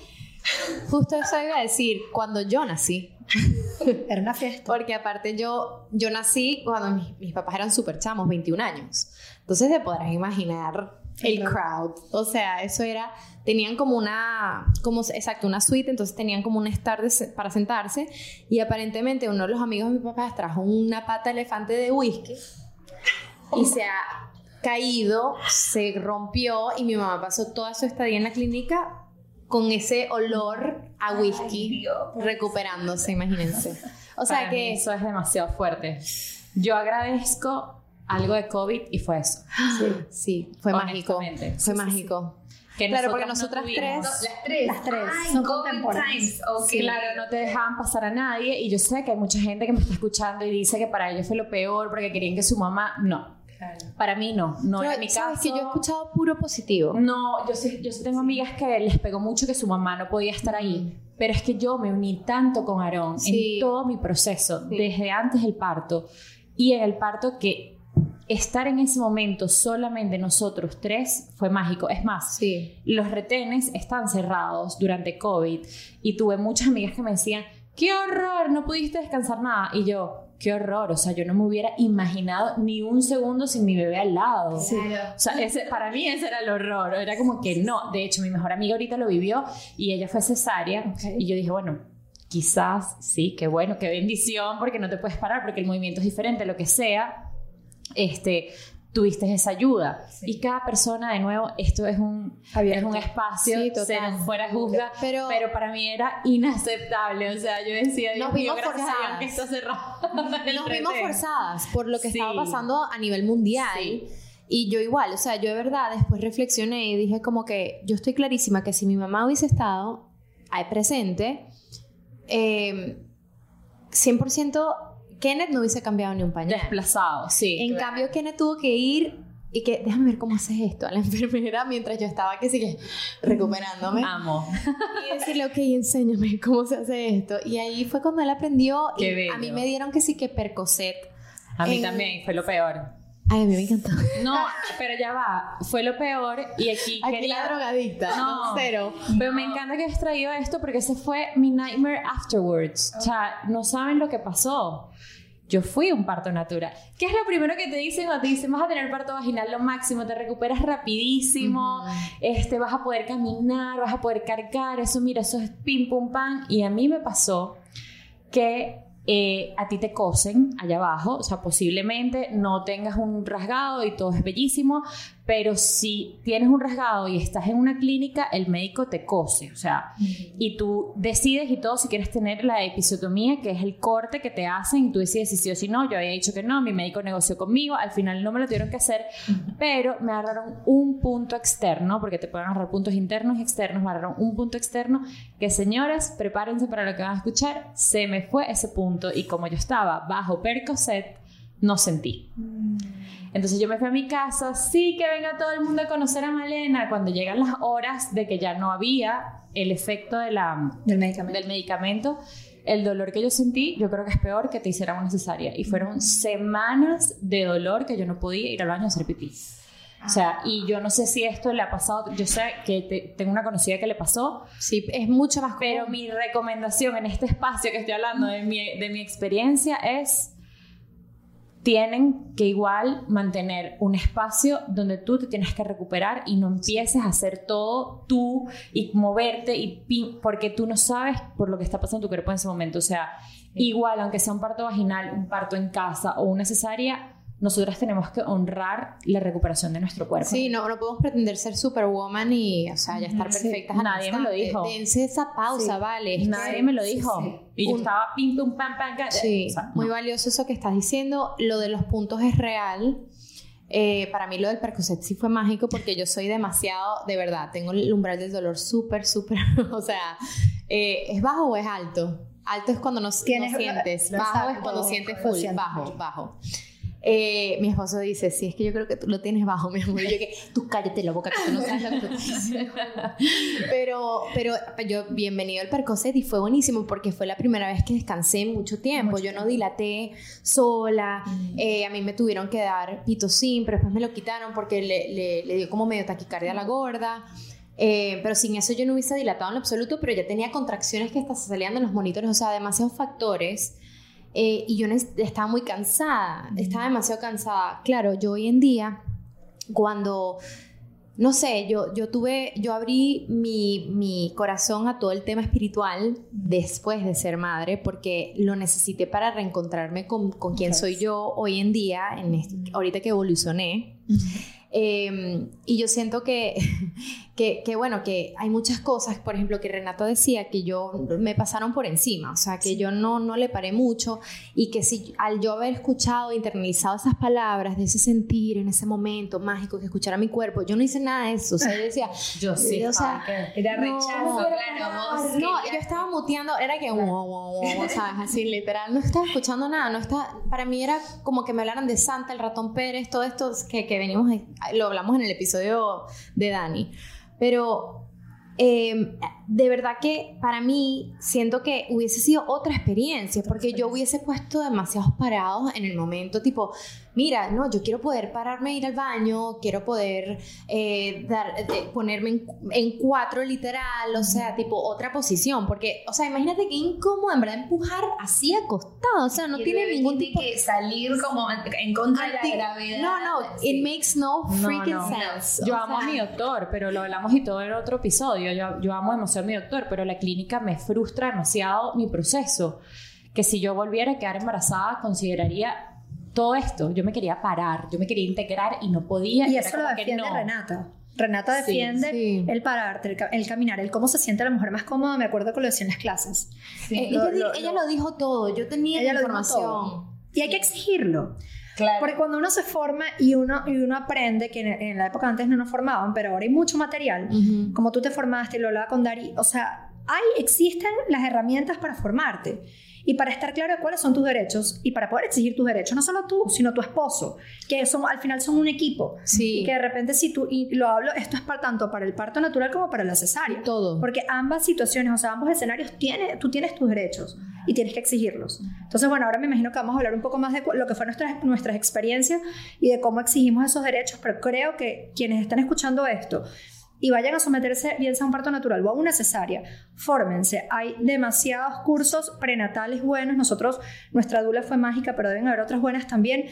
Justo eso iba a decir, cuando yo nací, Era una fiesta. porque aparte yo, yo nací cuando mis, mis papás eran súper chamos, 21 años. Entonces te podrás imaginar el crowd. O sea, eso era, tenían como una, como, exacto, una suite, entonces tenían como un estar para sentarse y aparentemente uno de los amigos de mis papás trajo una pata elefante de whisky y se ha caído, se rompió y mi mamá pasó toda su estadía en la clínica con ese olor a whisky Ay, Dios. recuperándose, imagínense. O sea Para mí que eso es demasiado fuerte. Yo agradezco algo de COVID y fue eso. sí, fue mágico. Fue Sí, sí, mágico. Que Claro, porque nosotras no tres- Las tres. Las tres, Ay, son COVID contemporáneas. times, ok. Claro, no te dejaban pasar a nadie y yo sé que hay mucha gente que me está escuchando y dice que para ellos fue lo peor porque querían que su mamá... No, Claro. para mí no. No Yo- era mi ¿sabes caso. que yo he escuchado puro positivo. No, yo sí, yo sí tengo amigas que les pegó mucho que su mamá no podía estar ahí. Pero es que yo me uní tanto con Aarón Sí. en todo mi proceso, Sí. desde antes del parto y en el parto, que estar en ese momento solamente nosotros tres fue mágico. Es más, Sí. los retenes están cerrados durante COVID y tuve muchas amigas que me decían, qué horror, no pudiste descansar nada. Y yo, qué horror, o sea, yo no me hubiera imaginado ni un segundo sin mi bebé al lado. Claro. O sea, ese, para mí ese era el horror. Era como que no. De hecho, mi mejor amiga ahorita lo vivió y ella fue cesárea. Y yo dije, bueno, quizás sí, qué bueno, qué bendición, porque no te puedes parar, porque el movimiento es diferente, lo que sea. Este, tuviste esa ayuda. Sí. Y cada persona, de nuevo, esto es un, es un espacio, Sí, total. cero fuera juzga. Pero- Pero, para mí era inaceptable. O sea, yo decía, Dios Nos mío, vimos forzadas. que está cerrado. Nos vimos forzadas por lo que Sí. estaba pasando a nivel mundial. Y yo igual, o sea, yo de verdad después reflexioné y dije como que yo estoy clarísima que si mi mamá hubiese estado ahí presente, eh, 100% Kenneth no hubiese cambiado ni un pañal. Desplazado, sí. En cambio, Kenneth tuvo que ir y que, déjame ver cómo haces esto a la enfermera mientras yo estaba que sigue recuperándome. Amo. Y decirle, ok, enséñame cómo se hace esto. Y ahí fue cuando él aprendió. Qué y bello. a mí me dieron que sí que Percocet. A mí En- también, fue lo peor. Ay, a mí me encantó. No, pero ya va, fue lo peor y aquí, Aquí quería... la drogadicta. No. No, cero. Pero me encanta que hayas traído esto porque ese fue mi nightmare afterwards. O sea, no saben lo que pasó. Yo fui un parto natural. ¿Qué es lo primero que te dicen? O te dicen, vas a tener parto vaginal lo máximo, te recuperas rapidísimo, este, vas a poder caminar, vas a poder cargar, eso mira, eso es pim pum pam. Y a mí me pasó que eh, a ti te cosen allá abajo, o sea, posiblemente no tengas un rasgado y todo es bellísimo, pero si tienes un rasgado y estás en una clínica, el médico te cose, o sea, y tú decides y todo si quieres tener la episiotomía, que es el corte que te hacen, y tú decides si sí o si no, yo había dicho que no, mi médico negoció conmigo, al final no me lo tuvieron que hacer, pero me agarraron un punto externo, porque te pueden agarrar puntos internos y externos, me agarraron un punto externo, que señores, prepárense para lo que van a escuchar, se me fue ese punto, y como yo estaba bajo Percocet, no sentí. Entonces yo me fui a mi casa, sí que venga todo el mundo a conocer a Malena. Cuando llegan las horas de que ya no había el efecto de la, Del medicamento. del medicamento, el dolor que yo sentí, yo creo que es peor que te hicieran una cesárea. Y fueron semanas de dolor que yo no podía ir al baño a hacer pipí. O sea, y yo no sé si esto le ha pasado, yo sé que te- tengo una conocida que le pasó, Sí, es mucho más pero común. mi recomendación en este espacio que estoy hablando de mi, de mi experiencia es, tienen que igual mantener un espacio donde tú te tienes que recuperar y no empieces a hacer todo tú y moverte y porque tú no sabes por lo que está pasando en tu cuerpo en ese momento. O sea, igual, aunque sea un parto vaginal, un parto en casa o una cesárea, nosotras tenemos que honrar la recuperación de nuestro cuerpo. Sí, no, no podemos pretender ser superwoman y, o sea, ya estar Sí, perfectas. al nadie me lo dijo. Dense esa pausa, Sí. vale. Nadie me lo dijo. sí. Y yo estaba pim, pum, pam, pam. Sí, o sea, muy valioso eso que estás diciendo. Lo de los puntos es real. Eh, para mí lo del Percocet sí fue mágico porque yo soy demasiado, de verdad, tengo el umbral del dolor súper, súper, o sea, eh, ¿es bajo o es alto? Alto es cuando no, no sientes, bajo es cuando sientes full, bajo, bajo. Eh, mi esposo dice, sí, es que yo creo que tú lo tienes bajo, mi amor. Y yo que, tú cállate la boca, que tú no sabes lo que tú estás diciendo". Pero, pero yo, bienvenido al Percocet y fue buenísimo porque fue la primera vez que descansé en mucho tiempo. Mucho yo no dilaté sola. Eh, a mí me tuvieron que dar pitocin, pero después me lo quitaron porque le, le- le dio como medio taquicardia a la gorda. Eh, pero sin eso yo no hubiese dilatado en lo absoluto, pero ya tenía contracciones que hasta se salían de los monitores, o sea, demasiados factores. Eh, y yo estaba muy cansada, estaba demasiado cansada. Claro, yo hoy en día, cuando, no sé, yo, yo tuve, yo abrí mi, mi corazón a todo el tema espiritual después de ser madre, porque lo necesité para reencontrarme con, con quién Ok. soy yo hoy en día, en este- ahorita que evolucioné. Eh, y yo siento que, que, que, bueno, que hay muchas cosas, por ejemplo, que Renato decía que yo me pasaron por encima, o sea, que yo no, no le paré mucho y que si al yo haber escuchado internalizado esas palabras de ese sentir en ese momento mágico que escuchara mi cuerpo, yo no hice nada de eso, o sea, yo decía, Yo sí. o sea, Era no, rechazo, era claro, vos no, yo estaba muteando, era que, wow, wow, wow, ¿sabes? Así literal, no estaba escuchando nada, no estaba, para mí era como que me hablaran de Santa, el ratón Pérez, todo esto que, que venimos, lo hablamos en el episodio de Dani, pero eh, de verdad que para mí siento que hubiese sido otra experiencia, porque yo hubiese puesto demasiados parados en el momento, tipo, mira, no, yo quiero poder pararme, ir al baño, quiero poder eh, dar, eh, ponerme en, en cuatro literal, o sea, tipo otra posición, porque, o sea, imagínate qué incómodo en verdad empujar así acostado, o sea, no tiene ningún tiene tipo que salir como en contra de la gravedad. No, no, Sí. it makes no No, freaking no. sense. Yo o amo a sea, mi doctor, pero lo hablamos y todo en otro episodio. Yo, yo amo a mi doctor, pero la clínica me frustra demasiado mi proceso. Que si yo volviera a quedar embarazada, consideraría todo esto. Yo me quería parar, yo me quería integrar y no podía. Y eso lo defiende no. Renata. Renata defiende sí. el pararte, el, ca- el caminar, el cómo se siente la mujer más cómoda. Me acuerdo que lo decía en las clases. eh, Lo- ella, lo- ella lo- lo dijo todo, yo tenía la información. Y hay que exigirlo. Claro. Porque cuando uno se forma y uno, y uno aprende, que en, en la época antes no nos formaban, pero ahora hay mucho material, como tú te formaste y lo hablaba con Dari, o sea, hay, existen las herramientas para formarte y para estar claro de cuáles son tus derechos y para poder exigir tus derechos, no solo tú, sino tu esposo, que son, al final son un equipo. Sí, Y que de repente si tú, y lo hablo, esto es para, tanto para el parto natural como para la cesárea. todo. Porque ambas situaciones, o sea, ambos escenarios, tiene, tú tienes tus derechos y tienes que exigirlos. Entonces, bueno, ahora me imagino que vamos a hablar un poco más de lo que fue nuestras, nuestras experiencias y de cómo exigimos esos derechos, pero creo que quienes están escuchando esto y vayan a someterse bien sea a un parto natural o a una cesárea, fórmense. Hay demasiados cursos prenatales buenos. Nosotros, nuestra dula fue mágica, pero deben haber otras buenas también.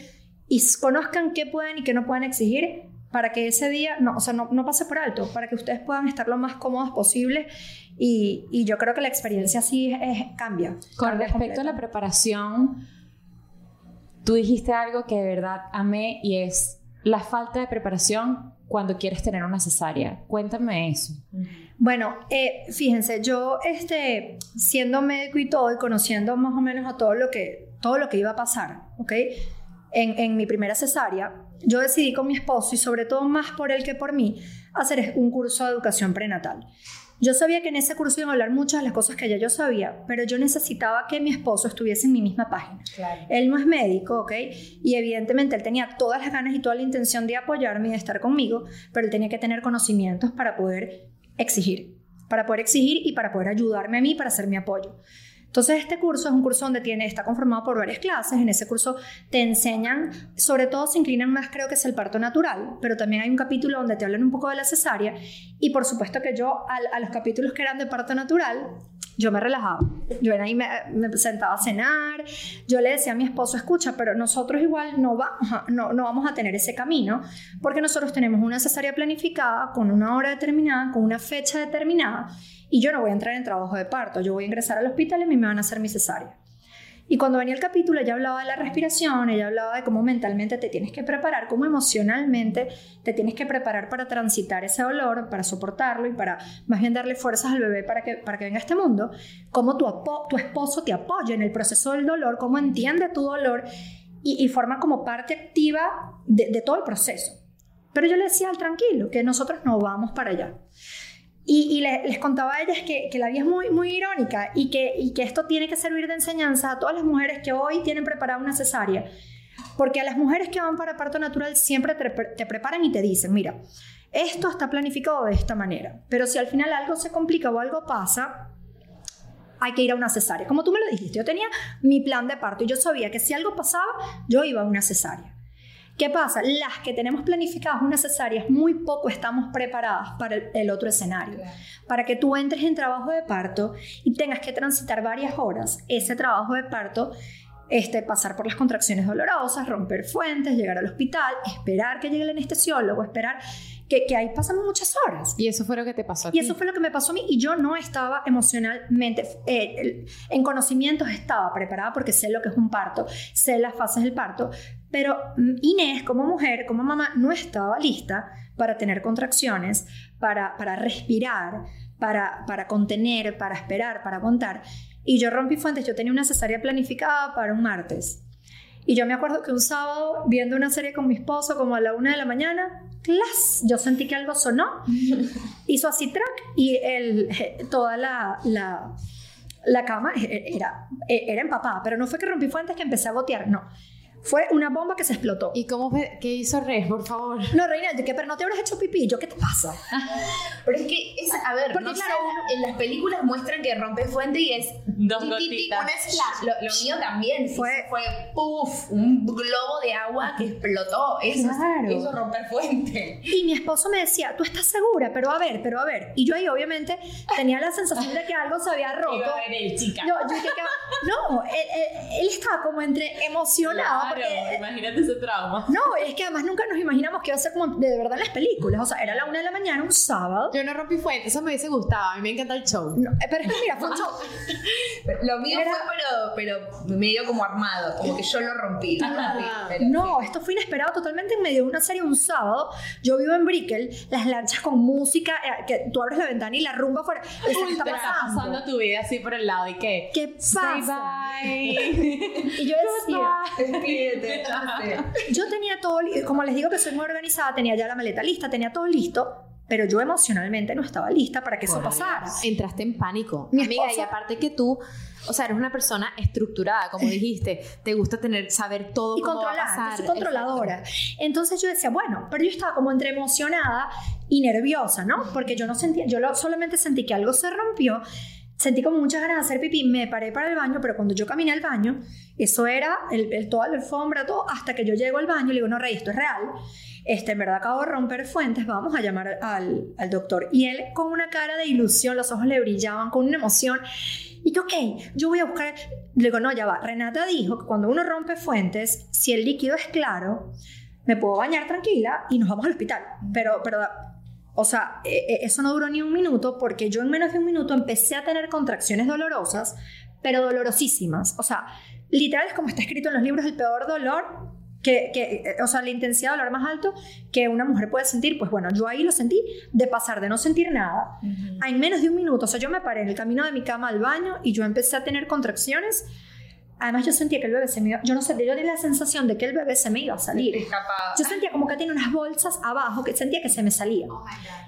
Y conozcan qué pueden y qué no pueden exigir para que ese día no, o sea, no, no pase por alto, para que ustedes puedan estar lo más cómodos posible. Y, y yo creo que la experiencia sí es- es- cambia. Con cambia respecto a la preparación, tú dijiste algo que de verdad amé y es la falta de preparación cuando quieres tener una cesárea. Cuéntame eso. Bueno, eh, fíjense, yo este, siendo médico y todo y conociendo más o menos a todo lo que, todo lo que iba a pasar, ¿ok? En, en mi primera cesárea, yo decidí con mi esposo y sobre todo más por él que por mí, hacer un curso de educación prenatal. Yo sabía que en ese curso iban a hablar muchas de las cosas que ya yo sabía, pero yo necesitaba que mi esposo estuviese en mi misma página. Él no es médico, ¿ok? Y evidentemente él tenía todas las ganas y toda la intención de apoyarme y de estar conmigo, pero él tenía que tener conocimientos para poder exigir, para poder exigir y para poder ayudarme a mí para hacer mi apoyo. Entonces este curso es un curso donde tiene, está conformado por varias clases. En ese curso te enseñan, sobre todo se inclinan más creo que es el parto natural, pero también hay un capítulo donde te hablan un poco de la cesárea. Y por supuesto que yo a, los capítulos que eran de parto natural, yo me relajaba. Yo ahí me, me, sentaba a cenar, yo le decía a mi esposo, escucha, pero nosotros igual no, va, no, no vamos a tener ese camino, porque nosotros tenemos una cesárea planificada con una hora determinada, con una fecha determinada, y yo no voy a entrar en trabajo de parto, yo voy a ingresar al hospital y me van a hacer mi cesárea. Y cuando venía el capítulo, ella hablaba de la respiración, ella hablaba de cómo mentalmente te tienes que preparar, cómo emocionalmente te tienes que preparar para transitar ese dolor, para soportarlo y para más bien darle fuerzas al bebé para que, para que venga a este mundo, cómo tu, tu esposo te apoya en el proceso del dolor, cómo entiende tu dolor y, forma como parte activa de, de todo el proceso. Pero yo le decía al tranquilo, que nosotros no vamos para allá. Y, les contaba a ellas que, la vida es muy, muy irónica y que, y que esto tiene que servir de enseñanza a todas las mujeres que hoy tienen preparada una cesárea. Porque a las mujeres que van para parto natural siempre te, te, preparan y te dicen, mira, esto está planificado de esta manera, pero si al final algo se complica o algo pasa, hay que ir a una cesárea. Como tú me lo dijiste, yo tenía mi plan de parto y yo sabía que si algo pasaba, yo iba a una cesárea. ¿Qué pasa? Las que tenemos planificadas unas cesáreas, muy poco estamos preparadas para el, otro escenario. Para que tú entres en trabajo de parto y tengas que transitar varias horas ese trabajo de parto, este, pasar por las contracciones dolorosas, romper fuentes, llegar al hospital, esperar que llegue el anestesiólogo, esperar que, que ahí pasan muchas horas. Y eso fue lo que te pasó a Y eso fue lo que me pasó a mí y yo no estaba emocionalmente, eh, en conocimientos estaba preparada porque sé lo que es un parto, sé las fases del parto, pero mm, Inés como mujer, como mamá, no estaba lista para tener contracciones, para, para respirar, para, para contener, para esperar, para aguantar. Y yo rompí fuentes, yo tenía una cesárea planificada para un martes. Y yo me acuerdo que un sábado, viendo una serie con mi esposo, como a la una de la mañana, ¡clas! Yo sentí que algo sonó, hizo así track y el, eh, toda la, la, la cama era, era empapada, pero no fue que rompí fuentes que empecé a gotear, no fue una bomba que se explotó. ¿Y cómo fue? ¿Qué hizo Rey, por favor? No, Reina, yo que pero no te habrás hecho pipí. Yo, ¿qué te pasa? pero es que, es, a ver, Porque, claro, en las películas muestran que rompe fuente y es dos un splash. Lo, lo, mío también fue, fue puff, un globo de agua que explotó. Eso, claro. eso romper fuente. Y mi esposo me decía, tú estás segura, pero a ver, pero a ver. Y yo ahí obviamente tenía la sensación de que algo se había roto. Iba a ver el chica. Yo, yo que, no, él, él, estaba como entre emocionado imagínate ese trauma. No, es que además nunca nos imaginamos que iba a ser como de verdad en las películas. O sea, era la una de la mañana, un sábado. Yo no rompí fuente, eso me hubiese gustado. A mí me encanta el show. Eh, pero es que mira, fue un show. lo mío fue, pero, pero medio como armado, como que yo lo rompí. no, esto fue inesperado totalmente en medio de una serie un sábado. Yo vivo en Brickell, las lanchas con música, eh, que tú abres la ventana y la rumba fuera. Uy, está pasando? pasando tu vida así por el lado y qué. ¿Qué pasa? bye. y yo decía, yo tenía todo, como les digo que soy muy organizada, tenía ya la maleta lista, tenía todo listo, pero yo emocionalmente no estaba lista para que eso pasara. Entraste en pánico. Mi Amiga, y aparte que tú, o sea, eres una persona estructurada, como dijiste, te gusta tener, saber todo y cómo va a pasar. Soy controladora. Entonces yo decía, bueno, pero yo estaba como entre emocionada y nerviosa, ¿no? Porque yo no sentía, yo solamente sentí que algo se rompió sentí como muchas ganas de hacer pipí, me paré para el baño, pero cuando yo caminé al baño, eso era el, toda la alfombra, todo, hasta que yo llego al baño y le digo, no, Rey, esto es real. Este, en verdad acabo de romper fuentes, vamos a llamar al, al doctor. Y él con una cara de ilusión, los ojos le brillaban, con una emoción. Y que, ok, yo voy a buscar. Le digo, no, ya va. Renata dijo que cuando uno rompe fuentes, si el líquido es claro, me puedo bañar tranquila y nos vamos al hospital. Pero, pero o sea, e, e, eso no duró ni un minuto porque yo en menos de un minuto empecé a tener contracciones dolorosas, pero dolorosísimas. O sea, literal es como está escrito en los libros, el peor dolor que, que, eh, o sea, la intensidad de dolor más alto que una mujer puede sentir, pues bueno, yo ahí lo sentí de pasar de no sentir nada a en menos de un minuto, o sea, yo me paré en el camino de mi cama al baño y yo empecé a tener contracciones Además yo sentía que el bebé se me iba, yo no sé, yo tenía la sensación de que el bebé se me iba a salir. Escapado. Yo sentía como que tenía unas bolsas abajo que sentía que se me salía.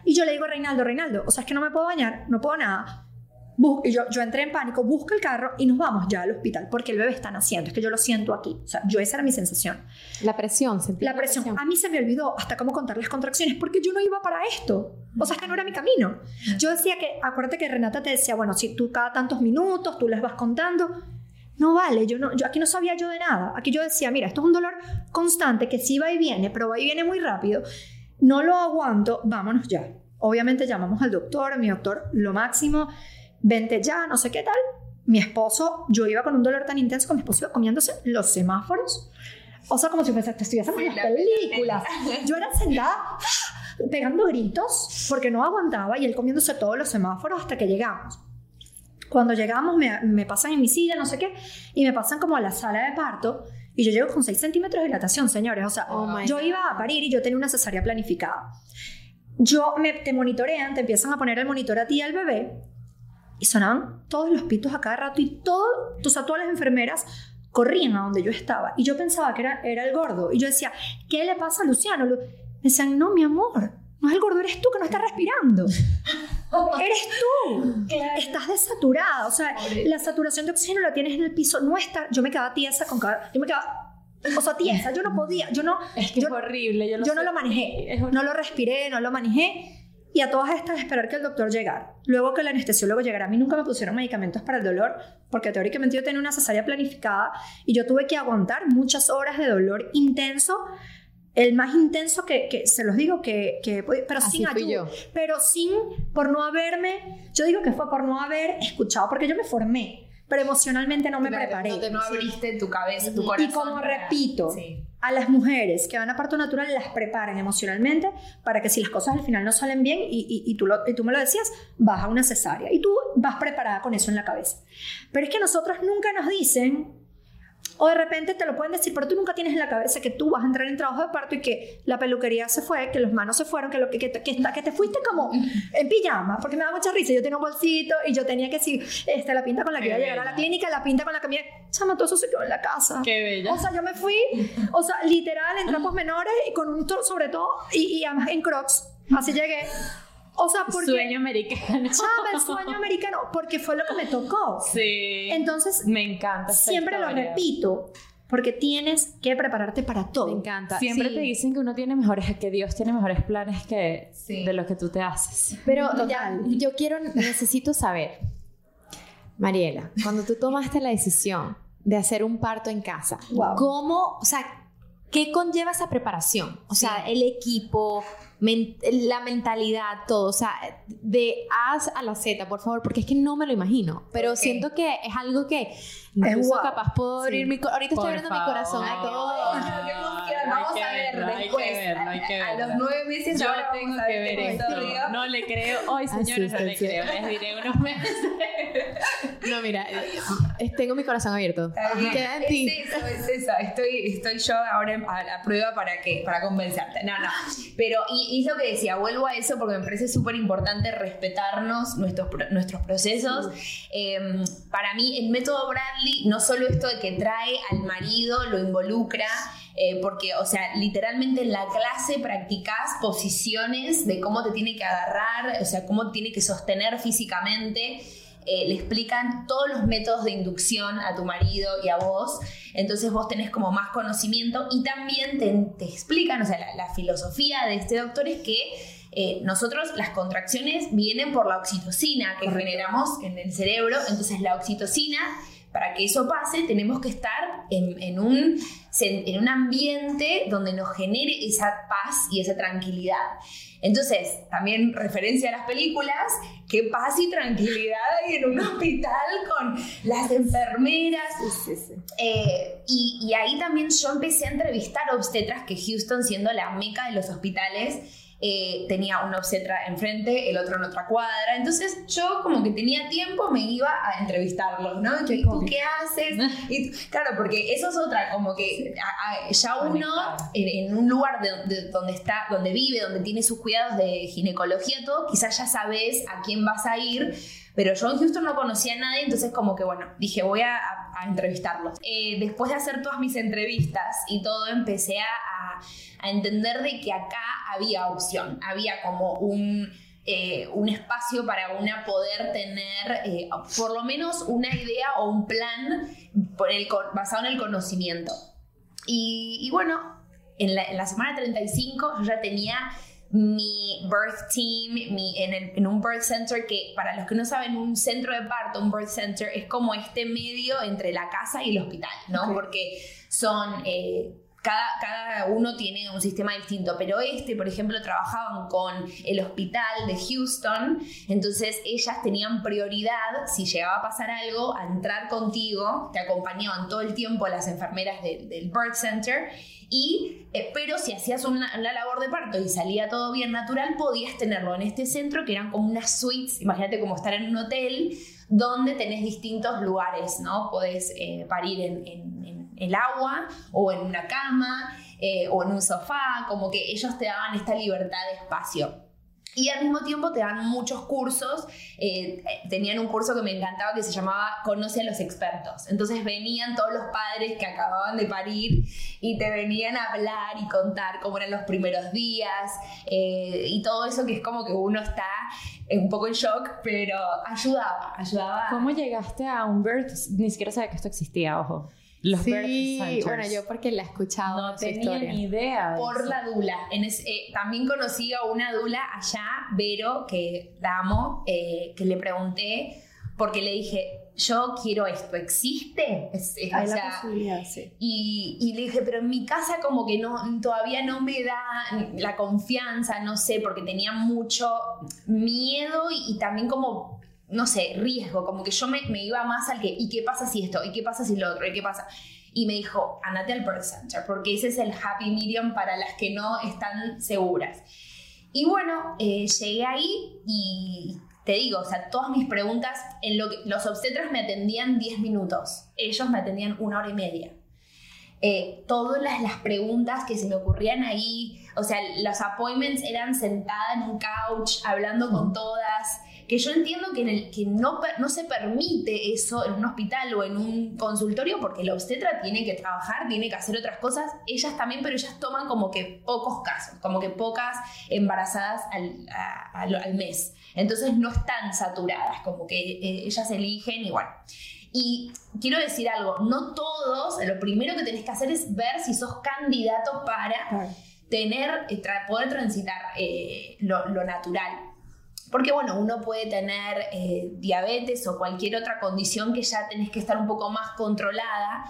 Y yo le digo a Reinaldo, Reinaldo, o sea, es que no me puedo bañar, no puedo nada. Bus- y yo, yo entré en pánico, busca el carro y nos vamos ya al hospital porque el bebé está naciendo. Es que yo lo siento aquí. O sea, yo esa era mi sensación. La presión, sentí La presión. A mí se me olvidó hasta cómo contar las contracciones porque yo no iba para esto. O sea, es que no era mi camino. Yo decía que, acuérdate que Renata te decía, bueno, si tú cada tantos minutos tú les vas contando. No vale, yo, no, yo aquí no sabía yo de nada. Aquí yo decía, mira, esto es un dolor constante que sí va y viene, pero va y viene muy rápido. No lo aguanto, vámonos ya. Obviamente llamamos al doctor, mi doctor, lo máximo, vente ya, no sé qué tal. Mi esposo, yo iba con un dolor tan intenso que mi esposo iba comiéndose los semáforos. O sea, como si fuese, te estuviésemos en las la- películas. Yo era sentada pegando gritos porque no aguantaba y él comiéndose todos los semáforos hasta que llegamos. Cuando llegamos me, me pasan en mi silla, no sé qué, y me pasan como a la sala de parto y yo llego con 6 centímetros de dilatación, señores. O sea, Oh yo iba a parir y yo tenía una cesárea planificada. Yo me, te monitorean, te empiezan a poner el monitor a ti y al bebé y sonaban todos los pitos a cada rato y todo, o sea, todas las enfermeras corrían a donde yo estaba y yo pensaba que era, era el gordo y yo decía, ¿qué le pasa a Luciano? Lu- Me decían, no, mi amor, no es el gordo, eres tú que no estás respirando. Eres tú. Estás desaturada. O sea, la saturación de oxígeno la tienes en el piso. No está. Yo me quedaba tiesa con cada. Yo me quedaba. O sea, tiesa. Yo no podía. Yo no. Es que yo, es horrible. Yo, yo no lo manejé. No lo respiré, no lo manejé. Y a todas estas esperar que el doctor llegara. Luego que el anestesiólogo llegara. A mí nunca me pusieron medicamentos para el dolor, porque teóricamente yo tenía una cesárea planificada y yo tuve que aguantar muchas horas de dolor intenso. El más intenso que, que se los digo que, que pero Así sin ayuda, yo. pero sin por no haberme, yo digo que fue por no haber escuchado, porque yo me formé, pero emocionalmente no me Claro, preparé. No, te- no abriste tu cabeza, tu corazón. Y como para- repito, Sí. a las mujeres que van a parto natural las preparan emocionalmente para que si las cosas al final no salen bien y, y- y tú, lo- y tú me lo decías, vas a una cesárea y tú vas preparada con eso en la cabeza. Pero es que nosotros nunca nos dicen, o de repente te lo pueden decir, pero tú nunca tienes en la cabeza que tú vas a entrar en trabajo de parto y que la peluquería se fue, que los manos se fueron, que, lo que, que, que, está- que te fuiste como en pijama, porque me da mucha risa. Yo tenía un bolsito y yo tenía que decir, este, la pinta con la que Qué iba a llegar a la clínica, la pinta con la que me... Chama, todo eso se quedó en la casa. Qué bella. O sea, yo me fui, o sea, literal, en trapos menores y con un sobre todo, y, y además en crocs. Así llegué. O sea, porque. Sueño americano. Chama, el sueño americano, porque fue lo que me tocó. Sí. Entonces, me encanta. siempre lo repito, porque tienes que prepararte para Me todo. encanta. Siempre Sí. te dicen que uno tiene mejores, que Dios tiene mejores planes que Sí. de los que tú te haces. Pero Total. ya, yo quiero, necesito saber, Mariela, cuando tú tomaste la decisión de hacer un parto en casa, Wow. ¿cómo, o sea, qué conlleva esa preparación? O sea, el equipo, men- la mentalidad, todo, o sea, de A a la Z, por favor, porque es que no me lo imagino, pero siento que es algo que incluso guau. capaz puedo abrir Sí. mi, ahorita Por estoy abriendo mi corazón a favor. todo. Ay, Vamos a ver verlo, hay que después. verlo, hay que a, los nueve meses Yo ahora tengo vamos a que ver esto. No le creo. Hoy, señores, no le creo. Les diré unos meses. No, mira, eh, tengo mi corazón abierto. Queda en ti. Es eso, es eso. Estoy, estoy yo ahora a la prueba para que para convencerte. No, no. Pero, y, y lo que decía, vuelvo a eso porque me parece súper importante respetarnos nuestros, nuestros procesos. Eh, para mí, el método Bradley, no solo esto de que trae al marido, lo involucra, eh, porque, o sea, literalmente en la clase practicás posiciones de cómo te tiene que agarrar, o sea, cómo tiene que sostener físicamente. Eh, le explican todos los métodos de inducción a tu marido y a vos. Entonces vos tenés como más conocimiento y también te, te explican, o sea, la, la filosofía de este doctor es que eh, nosotros las contracciones vienen por la oxitocina que generamos en el cerebro. Entonces la oxitocina, para que eso pase, tenemos que estar en, en un, en un ambiente donde nos genere esa paz y esa tranquilidad. Entonces, también referencia a las películas, qué paz y tranquilidad hay en un hospital con las enfermeras. Eh, y, y ahí también yo empecé a entrevistar obstetras que Houston, siendo la meca de los hospitales, eh, tenía una obstetra enfrente, el otro en otra cuadra. Entonces yo como que tenía tiempo, me iba a entrevistarlos, ¿no? ¿Y tú qué haces? Y, claro, porque eso es otra, como que a- a- ya uno en, en un lugar de, de donde está, donde vive, donde tiene sus cuidados de ginecología, todo, quizás ya sabes a quién vas a ir. Pero yo en Houston no conocía a nadie, entonces como que bueno, dije voy a, a entrevistarlos. Eh, después de hacer todas mis entrevistas y todo, empecé a, a entender de que acá había opción, había como un eh, un espacio para una poder tener eh, por lo menos una idea o un plan por el, basado en el conocimiento. Y, bueno, en la, semana 35 yo ya tenía mi birth team en, un birth center que para los que no saben un centro de parto un birth center es como este medio entre la casa y el hospital no porque son eh, cada, uno tiene un sistema distinto, pero este, por ejemplo, trabajaban con el hospital de Houston, entonces ellas tenían prioridad, si llegaba a pasar algo, a entrar contigo, te acompañaban todo el tiempo las enfermeras del birth center, y, eh, pero si hacías una, labor de parto y salía todo bien natural, podías tenerlo en este centro, que eran como unas suites, imagínate como estar en un hotel, donde tenés distintos lugares, ¿no? Podés eh, parir en el agua o en una cama eh, o en un sofá, como que ellos te daban esta libertad de espacio. Y al mismo tiempo te dan muchos cursos. Eh, tenían un curso que me encantaba que se llamaba Conoce a los expertos. Entonces venían todos los padres que acababan de parir y te venían a hablar y contar cómo eran los primeros días eh, y todo eso que es como que uno está un poco en shock, pero ayudaba, ayudaba. ¿Cómo llegaste a un birth? Ni siquiera sabía que esto existía, ojo. Los sí, bueno, yo porque la he escuchado. No tenía ni idea. Por la dula. En eh, también conocí a una dula allá, Vero, que la amo, eh, que le pregunté, porque le dije, yo quiero esto, ¿existe? Hay la posibilidad, sí. Y, y, le dije, pero en mi casa como que no, todavía no me da la confianza, no sé, porque tenía mucho miedo y, y también como no sé, riesgo, como que yo me, iba más al que, ¿y qué pasa si esto? ¿Y qué pasa si lo otro? ¿Y qué pasa? Y me dijo, andate al birth center, porque ese es el happy medium para las que no están seguras. Y bueno, eh, llegué ahí y te digo, o sea, todas mis preguntas, en lo que, los obstetras me atendían 10 minutos, ellos me atendían una hora y media. Eh, todas las, las, preguntas que se me ocurrían ahí, o sea, los appointments eran sentada en un couch, hablando con todas, que yo entiendo que, en el, que no, no se permite eso en un hospital o en un consultorio porque la obstetra tiene que trabajar, tiene que hacer otras cosas, ellas también, pero ellas toman como que pocos casos, como que pocas embarazadas al, al, mes. Entonces no están saturadas, como que eh, ellas eligen igual. Y quiero decir algo, no todos, lo primero que tenés que hacer es ver si sos candidato para tener, eh, poder transitar eh, lo, lo, natural. Porque bueno, uno puede tener eh, diabetes o cualquier otra condición que ya tenés que estar un poco más controlada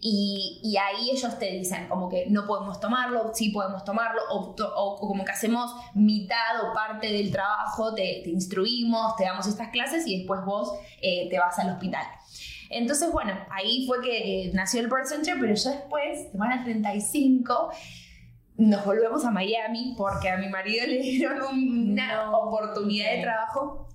y, ahí ellos te dicen como que no podemos tomarlo, sí podemos tomarlo o, como que hacemos mitad o parte del trabajo, te, instruimos, te damos estas clases y después vos eh, te vas al hospital. Entonces, bueno, ahí fue que eh, nació el Birth Center, pero yo después, semana 35, nos volvemos a Miami porque a mi marido le dieron una oportunidad de trabajo.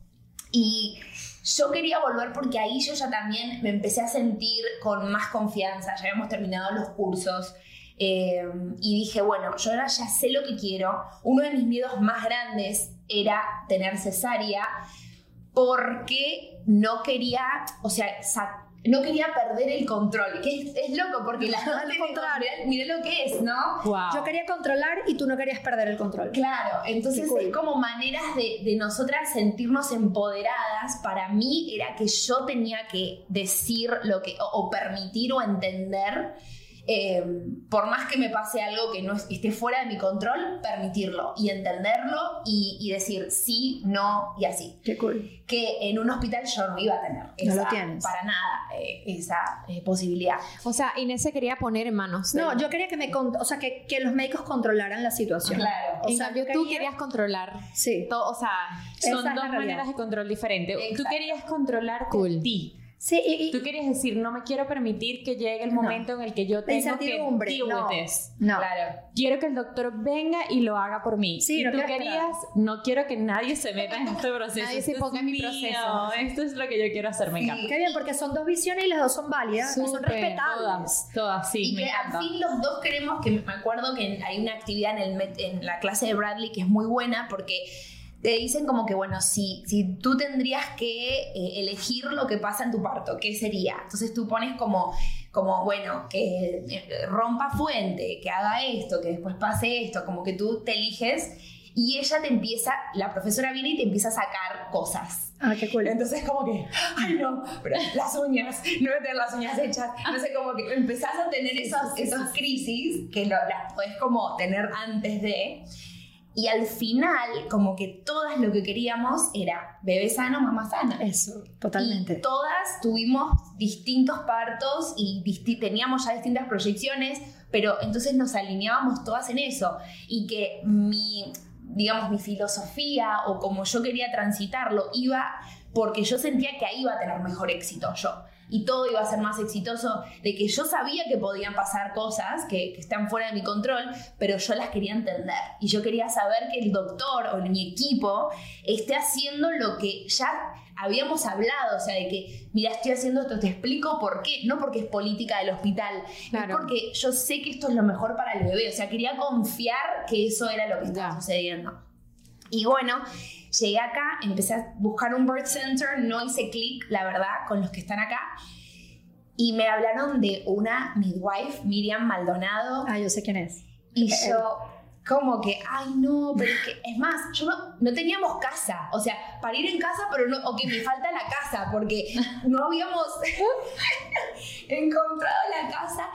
Y yo quería volver porque ahí yo ya también me empecé a sentir con más confianza, ya habíamos terminado los cursos eh, y dije, bueno, yo ahora ya sé lo que quiero. Uno de mis miedos más grandes era tener cesárea porque no quería, o sea, no quería perder el control, que es, loco porque la gente mira, lo que es, ¿no? Yo quería controlar y tú no querías perder el control. Claro, entonces es como maneras de, nosotras sentirnos empoderadas. Para mí era que yo tenía que decir lo que, o permitir o entender Em, por más que me pase algo que no esté fuera de mi control, permitirlo y entenderlo y, decir sí, no y así. Qué cool. Que en un hospital yo no iba a tener. no lo tienes. Para nada eh, esa eh, posibilidad. O sea, Inés se quería poner en manos. No, yo quería que me o sea, que, que, los médicos controlaran la situación. Claro. O sea, tú querías controlar. Sí. Todo, o sea, son dos maneras de control diferentes. Tú querías controlar cool. ti Sí, y, Tú querías decir, no me quiero permitir que llegue el momento en el que yo tengo que no, No. Claro. Quiero que el doctor venga y lo haga por mí. Sí, y tú querías, no quiero que nadie se meta en este proceso. nadie se ponga en mi proceso. Esto es lo que yo quiero hacer, me encanta. Qué bien, porque son dos visiones y las dos son válidas, son respetables. Todas, todas, sí, y me que encanta. al fin los dos queremos, que me acuerdo que hay una actividad en, el, en la clase de Bradley que es muy buena porque te dicen como que, bueno, si, si tú tendrías que eh, elegir lo que pasa en tu parto, ¿qué sería? Entonces tú pones como, como, bueno, que eh, rompa fuente, que haga esto, que después pase esto, como que tú te eliges y ella te empieza, la profesora viene y te empieza a sacar cosas. Ah, qué cool. Entonces como que, ay no, pero las uñas, no voy a tener las uñas hechas. Sé, como que empezás a tener esos, esos crisis que lo- las podés como tener antes de... Y al final, como que todas lo que queríamos era bebé sano, mamá sana. Eso, totalmente. Y todas tuvimos distintos partos y disti- teníamos ya distintas proyecciones, pero entonces nos alineábamos todas en eso. Y que mi, digamos, mi filosofía o como yo quería transitarlo iba porque yo sentía que ahí iba a tener mejor éxito yo. Y todo iba a ser más exitoso, de que yo sabía que podían pasar cosas que, que están fuera de mi control, pero yo las quería entender. Y yo quería saber que el doctor o mi equipo esté haciendo lo que ya habíamos hablado, o sea, de que, mira, estoy haciendo esto, te explico por qué, no porque es política del hospital, Claro. es porque yo sé que esto es lo mejor para el bebé, o sea, quería confiar que eso era lo que estaba Ya. sucediendo. Y bueno, llegué acá, empecé a buscar un birth center, no hice clic, la verdad, con los que están acá. Y me hablaron de una midwife, Miriam Maldonado, Ah, yo sé quién es. y Eh, yo, como que, ay, no, pero es que, es más, yo no, no teníamos casa. O sea, para ir en casa, pero no, o que me falta la casa, porque no habíamos encontrado la casa.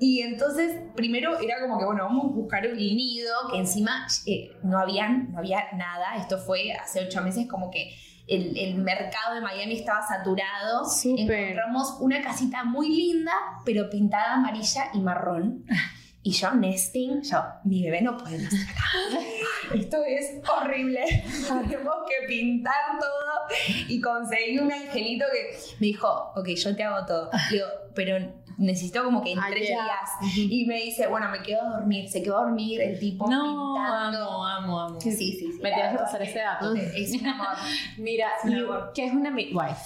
Y entonces, primero era como que, bueno, vamos a buscar un nido, que encima eh, no, habían, no había nada. Esto fue hace ocho meses, como que. El, el mercado de Miami estaba saturado. Súper. Encontramos una casita muy linda, pero pintada amarilla y marrón. Y yo, nesting, yo, mi bebé no puede nacer acá. Esto es horrible. Tenemos que pintar todo. Y conseguí un angelito que me dijo, ok, yo te hago todo. Digo, pero necesito como que en tres días. Y me dice, bueno, me quedo a dormir. Se quedó a dormir el tipo No, pintando. amo, amo, amo. Sí, sí, sí. Me tienes que pasar ese dato. Es un amor. Mira, amor. ¿qué es una midwife?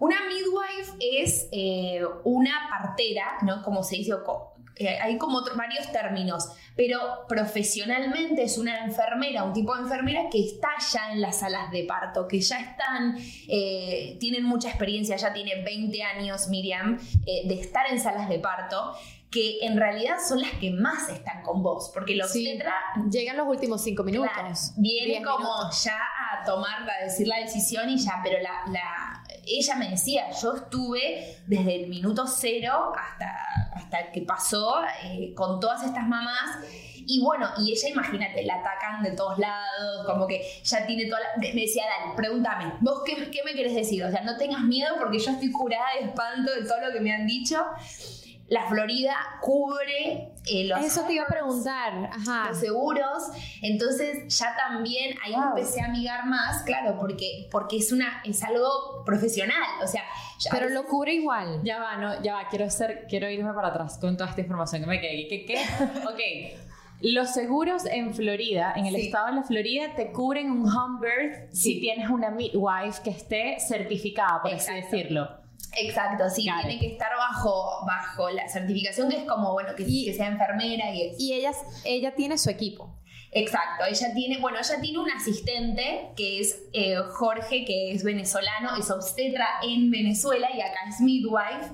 Una midwife es eh, una partera, ¿no? Como se dice, o co- eh, hay como otro- varios términos, pero profesionalmente es una enfermera, un tipo de enfermera que está ya en las salas de parto, que ya están, eh, tienen mucha experiencia, ya tiene 20 años Miriam, eh, de estar en salas de parto, que en realidad son las que más están con vos, porque los Sí. Llegan los últimos cinco minutos. Claro, viene como minutos. ya a tomar, a decir la decisión y ya, pero la, la- ella me decía, yo estuve desde el minuto cero hasta, hasta que pasó eh, con todas estas mamás. Y bueno, y ella, imagínate, la atacan de todos lados, como que ya tiene toda la... Me decía, Dani, pregúntame, ¿vos qué, qué me querés decir? O sea, no tengas miedo porque yo estoy curada de espanto de todo lo que me han dicho. La Florida cubre eh, los Eso te iba a preguntar. Ajá. los seguros. Entonces ya también ahí Wow. empecé a amigar más, claro, porque, porque es una, es algo profesional. O sea, ya- Pero lo cubre igual. Ya va, no, ya va, quiero ser, quiero irme para atrás con toda esta información que me quedé. ¿Qué, qué? ok. Los seguros en Florida, en el Sí. estado de la Florida, te cubren un home birth si tienes una midwife que esté certificada, por así decirlo. Exacto, sí, tiene que estar bajo, bajo la certificación que es como, bueno, que, Y- que sea enfermera y. Y ella, ella tiene su equipo. Exacto, ella tiene, bueno, ella tiene un asistente que es eh, Jorge, que es venezolano, es obstetra en Venezuela y acá es midwife.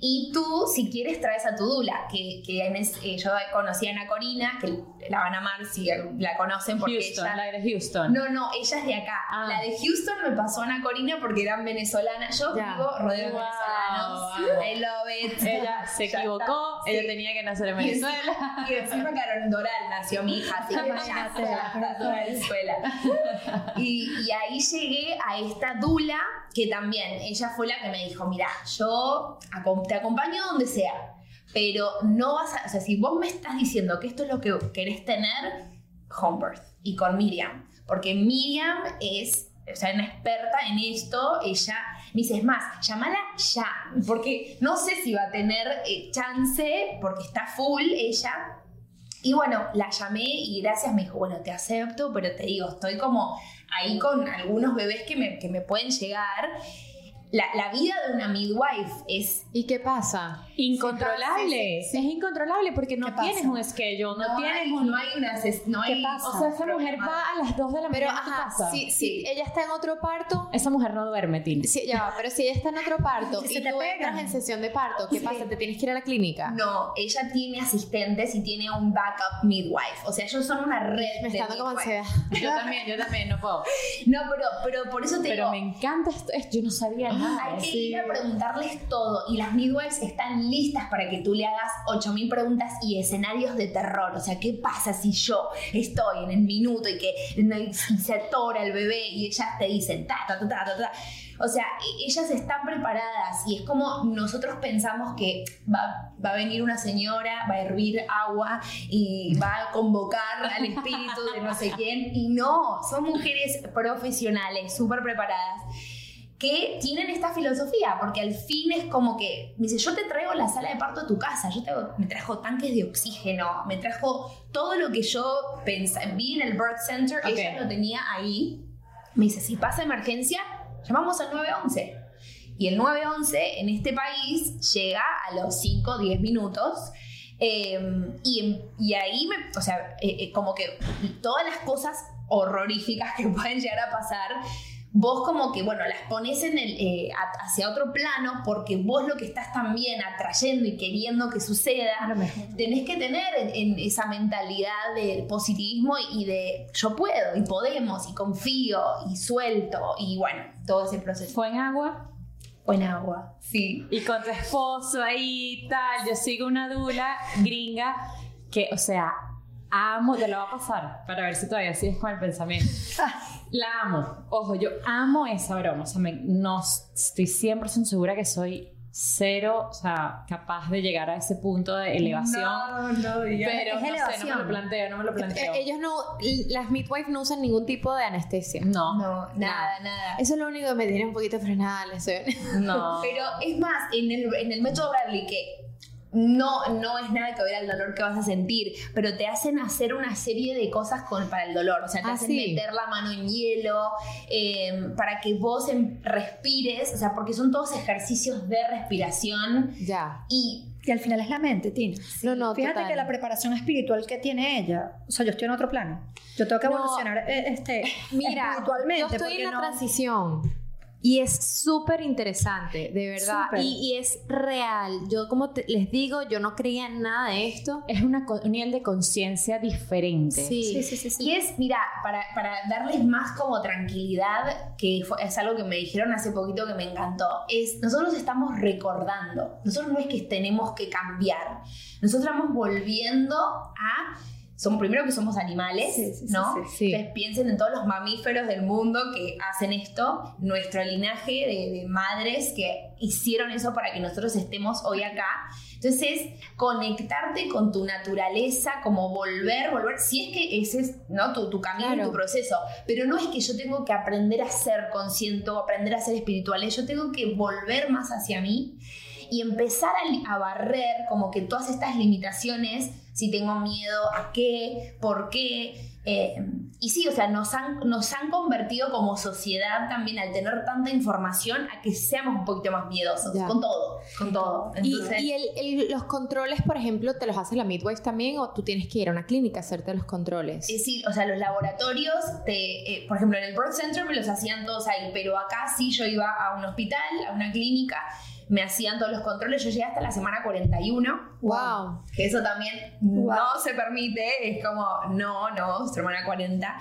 Y tú, si quieres, traes a tu dula, que, que en es- eh, yo conocí a Ana Corina, que la van a amar si la conocen porque Houston, ella... la de Houston. No, no, ella es de acá. Ah. La de Houston me pasó a Ana Corina porque eran venezolanas. Yo Ya. vivo rodeado de Wow, venezolanos. I love it. Ella se Ya equivocó, está. ella Sí. tenía que nacer en Venezuela. y encima Carol Doral nació mi hija, así que ya, toda Venezuela. Y, y ahí llegué a esta Dula, que también, ella fue la que me dijo, mira, yo te acompaño donde sea, pero no vas a, o sea, si vos me estás diciendo que esto es lo que querés tener, home birth, y con Miriam, porque Miriam es... O sea, una experta en esto, ella me dice, es más, llamala ya, porque no sé si va a tener eh, chance, porque está full ella, y bueno, la llamé y gracias me dijo, bueno, te acepto, pero te digo, estoy como ahí con algunos bebés que me, que me pueden llegar. La, la vida de una midwife es ¿Y qué pasa? Incontrolable. Sí, sí, Es incontrolable porque no ¿Qué pasa? tienes un schedule, no, tienes hay, un... no hay una no hay, pasa? O sea, esa mujer va a las 2 de la Pero, mañana a tu ajá, casa. si, si ella está en otro parto, Esa mujer no duerme, Tina. sí, ya va, pero si ella está en otro parto y se te tú pegan. entras en sesión de parto, ¿qué Sí. pasa? ¿Te tienes que ir a la clínica? No, ella tiene asistentes y tiene un backup midwife. O sea, ellos son una red Me está dando como ansiedad. Yo también, yo también, no puedo. No, pero, pero por eso te Pero digo, me encanta esto, es- yo no sabía nada. Hay que sí. ir a preguntarles todo. Y las midwives están listas para que tú le hagas 8000 preguntas y escenarios de terror. O sea, ¿qué pasa si yo estoy en el minuto y que y se atora el bebé y ellas te dicen ta, ta, ta, ta, ta, ta? O sea, e- ellas están preparadas y es como nosotros pensamos que va, va a venir una señora, va a hervir agua y va a convocar al espíritu de no sé quién. Y no, son mujeres profesionales, súper preparadas que tienen esta filosofía, porque al fin es como que, me dice, yo te traigo la sala de parto a tu casa, yo te, me trajo tanques de oxígeno, me trajo todo lo que yo pensé, vi en el birth center, Ok. ella lo tenía ahí, me dice, si pasa emergencia, llamamos al 911. Y el 911 en este país llega a los 5 o 10 minutos. eh, y, y ahí, me, o sea, eh, eh, como que todas las cosas horroríficas que pueden llegar a pasar, vos como que, bueno, las pones en el, eh, hacia otro plano porque vos lo que estás también atrayendo y queriendo que suceda, tenés que tener en, en esa mentalidad de positivismo y de yo puedo y podemos y confío y suelto y bueno, todo ese proceso. Fue en agua Buen agua, sí. y con tu esposo ahí tal. Yo sigo una dula gringa que, o sea, amo, te lo va a pasar para ver si todavía sigues con el pensamiento. La amo. Ojo, yo amo esa broma. O sea, me- no estoy 100% segura que soy cero, o sea, capaz de llegar a ese punto de elevación. No, no, digas. pero Es no sé, no me lo planteo, no me lo planteo. Eh, Ellos no, las midwives no usan ningún tipo de anestesia. no, No, nada, nada. Eso es lo único que me tiene un poquito frenada. honesta. no. Pero es más, en el, en el método Bradley, que no, no es nada que ver al dolor que vas a sentir, pero te hacen hacer una serie de cosas con, para el dolor. O sea, te Ah, hacen sí. meter la mano en hielo eh, para que vos em- respires, o sea, porque son todos ejercicios de respiración Ya. y Y al final es la mente, Tina. No, no, Fíjate total. que la preparación espiritual que tiene ella, o sea, yo estoy en otro plano. Yo tengo que No. evolucionar eh, este, Mira, espiritualmente. yo estoy en la no- transición y es súper interesante, de verdad. Y, y es real. Yo, como te- les digo, yo no creía en nada de esto. Es una un nivel de conciencia diferente. Sí. Sí, sí, sí. sí. Y es, mira, para, para darles más como tranquilidad, que fue- es algo que me dijeron hace poquito que me encantó, es nosotros estamos recordando, nosotros no es que tenemos que cambiar, nosotros estamos volviendo a... Somos, primero que somos animales, Sí, sí, ¿no? sí, sí. Entonces piensen en todos los mamíferos del mundo que hacen esto, nuestro linaje de, de madres que hicieron eso para que nosotros estemos hoy acá. Entonces, conectarte con tu naturaleza, como volver, volver, si es que ese es ¿no? tu, tu camino Claro. tu proceso, pero no es que yo tengo que aprender a ser consciente o aprender a ser espiritual, es yo tengo que volver más hacia mí y empezar a, a barrer como que todas estas limitaciones, si tengo miedo, a qué, por qué. eh, y sí, o sea, nos han, nos han convertido como sociedad también al tener tanta información a que seamos un poquito más miedosos, Ya. con todo, con todo. Y, Entonces, y el- el- los controles, por ejemplo, ¿te los hace la midwife también o tú tienes que ir a una clínica a hacerte los controles? Es decir, o sea, los laboratorios, te, eh, por ejemplo, en el Birth Center me los hacían todos ahí, pero acá sí yo iba a un hospital, a una clínica, me hacían todos los controles, yo llegué hasta la semana 41. Wow. Que eso también Wow. no se permite, es como, no, no, semana 40.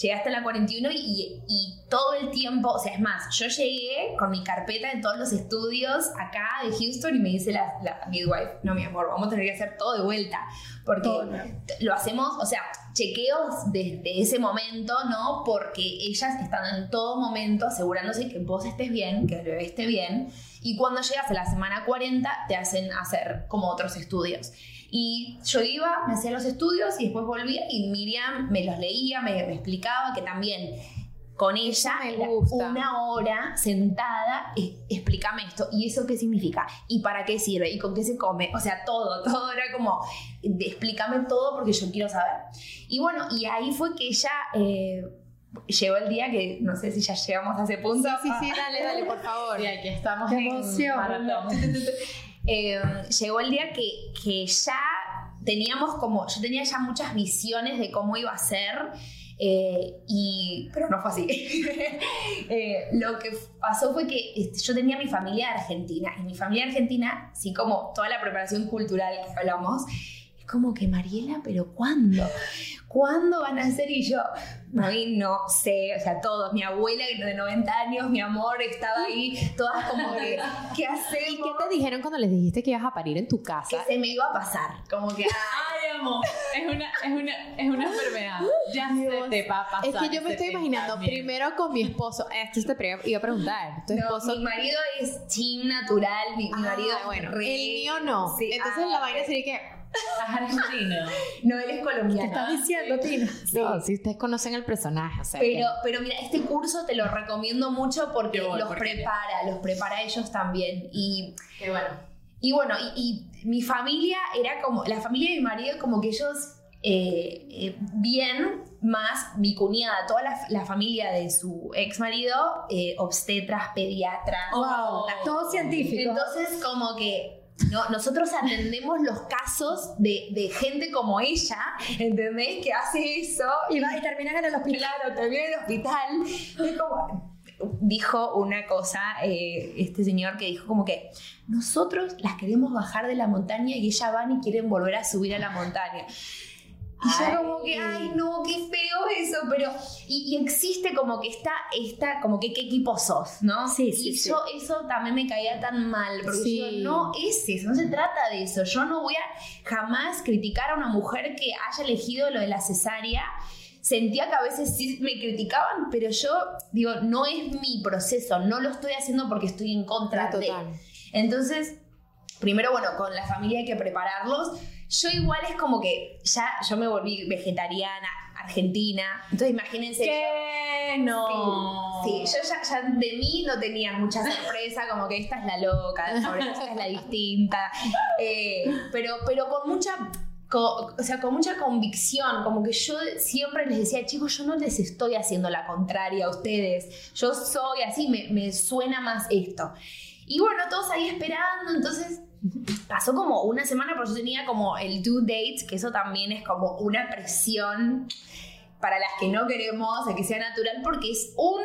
Llegué hasta la 41 y, y todo el tiempo, o sea, es más, yo llegué con mi carpeta en todos los estudios acá de Houston y me dice la, la midwife, no mi amor, vamos a tener que hacer todo de vuelta, porque Todo de t- lo hacemos, o sea, chequeos desde ese momento, ¿no? Porque ellas están en todo momento asegurándose que vos estés bien, que el bebé esté bien, y cuando llegas a la semana 40 te hacen hacer como otros estudios. Y yo iba, me hacía los estudios y después volvía y Miriam me los leía, me, me explicaba que también con ella una hora sentada, explícame esto, y eso qué significa, y para qué sirve, y con qué se come, o sea, todo, todo era como, explícame todo porque yo quiero saber. Y bueno, y ahí fue que ella, eh, llegó el día que no sé si ya llegamos a ese punto. Sí, sí, sí, dale, dale, por favor. Y aquí estamos Qué en emoción. maratón. Eh, llegó el día que, ya teníamos como, yo tenía ya muchas visiones de cómo iba a ser. eh, y, pero no fue así. Eh, lo que pasó fue que este, yo tenía mi familia argentina. Y mi familia argentina, así como toda la preparación cultural que hablamos, como que Mariela, pero ¿cuándo? ¿Cuándo van a hacer? Y yo, no, y no sé, o sea, todos, mi abuela de 90 años, mi amor, estaba ahí, todas como que, ¿qué ¿Y hacemos? qué te dijeron cuando les dijiste que ibas a parir en tu casa? que se me iba a pasar. Como que, Ay, amor, es una, es una, es una enfermedad. Ya se te va a pasar. Es que yo me estoy imaginando pensamiento. primero con mi esposo. Esto te pre- iba a preguntar. Tu no, esposo. mi marido es team natural, mi, mi Ah, marido es bueno, re- el mío no. Sí, Entonces ah, la vaina sería que. Argentino. No, él es ¿Qué colombiano. estás diciendo, Tina? No, si ustedes conocen el personaje, o sea. Pero, que- pero mira, este curso te lo recomiendo mucho porque bueno, los porque- prepara, los prepara a ellos también. Y, Qué bueno. y bueno, y, y mi familia era como, la familia de mi marido, como que ellos, eh, eh, bien, más mi cuñada, toda la, la familia de su ex marido, eh, obstetras, pediatras. Wow. Todo científico. Entonces, como que no, nosotros atendemos los casos de, de gente como ella, ¿entendés? Que hace eso y, va- y terminan en el hospital. Claro, termina en el hospital. Es como. Dijo una cosa, eh, este señor que dijo como que nosotros las queremos bajar de la montaña y ellas van y quieren volver a subir a la montaña. Y yo como que, ay no, qué feo eso, pero... Y, y existe como que está, está, como que qué equipo sos, ¿no? Sí, sí, Y sí. yo eso también me caía tan mal, porque Sí. yo, no es eso, no se trata de eso. Yo no voy a jamás criticar a una mujer que haya elegido lo de la cesárea. Sentía que a veces sí me criticaban, pero yo digo, no es mi proceso, no lo estoy haciendo porque estoy en contra Ah, de. Entonces, primero, bueno, con la familia hay que prepararlos. Yo igual es como que ya yo me volví vegetariana, argentina. Entonces imagínense. yo- ¿Qué? No. Sí, sí, yo ya, ya de mí no tenía mucha sorpresa, como que esta es la loca, esta es la distinta. Eh, pero, pero con mucha. o sea, con mucha convicción, como que yo siempre les decía, chicos, yo no les estoy haciendo la contraria a ustedes, yo soy así, me, me suena más esto. Y bueno, todos ahí esperando, entonces pasó como una semana, pero yo tenía como el due date, que eso también es como una presión para las que no queremos que sea natural, porque es un.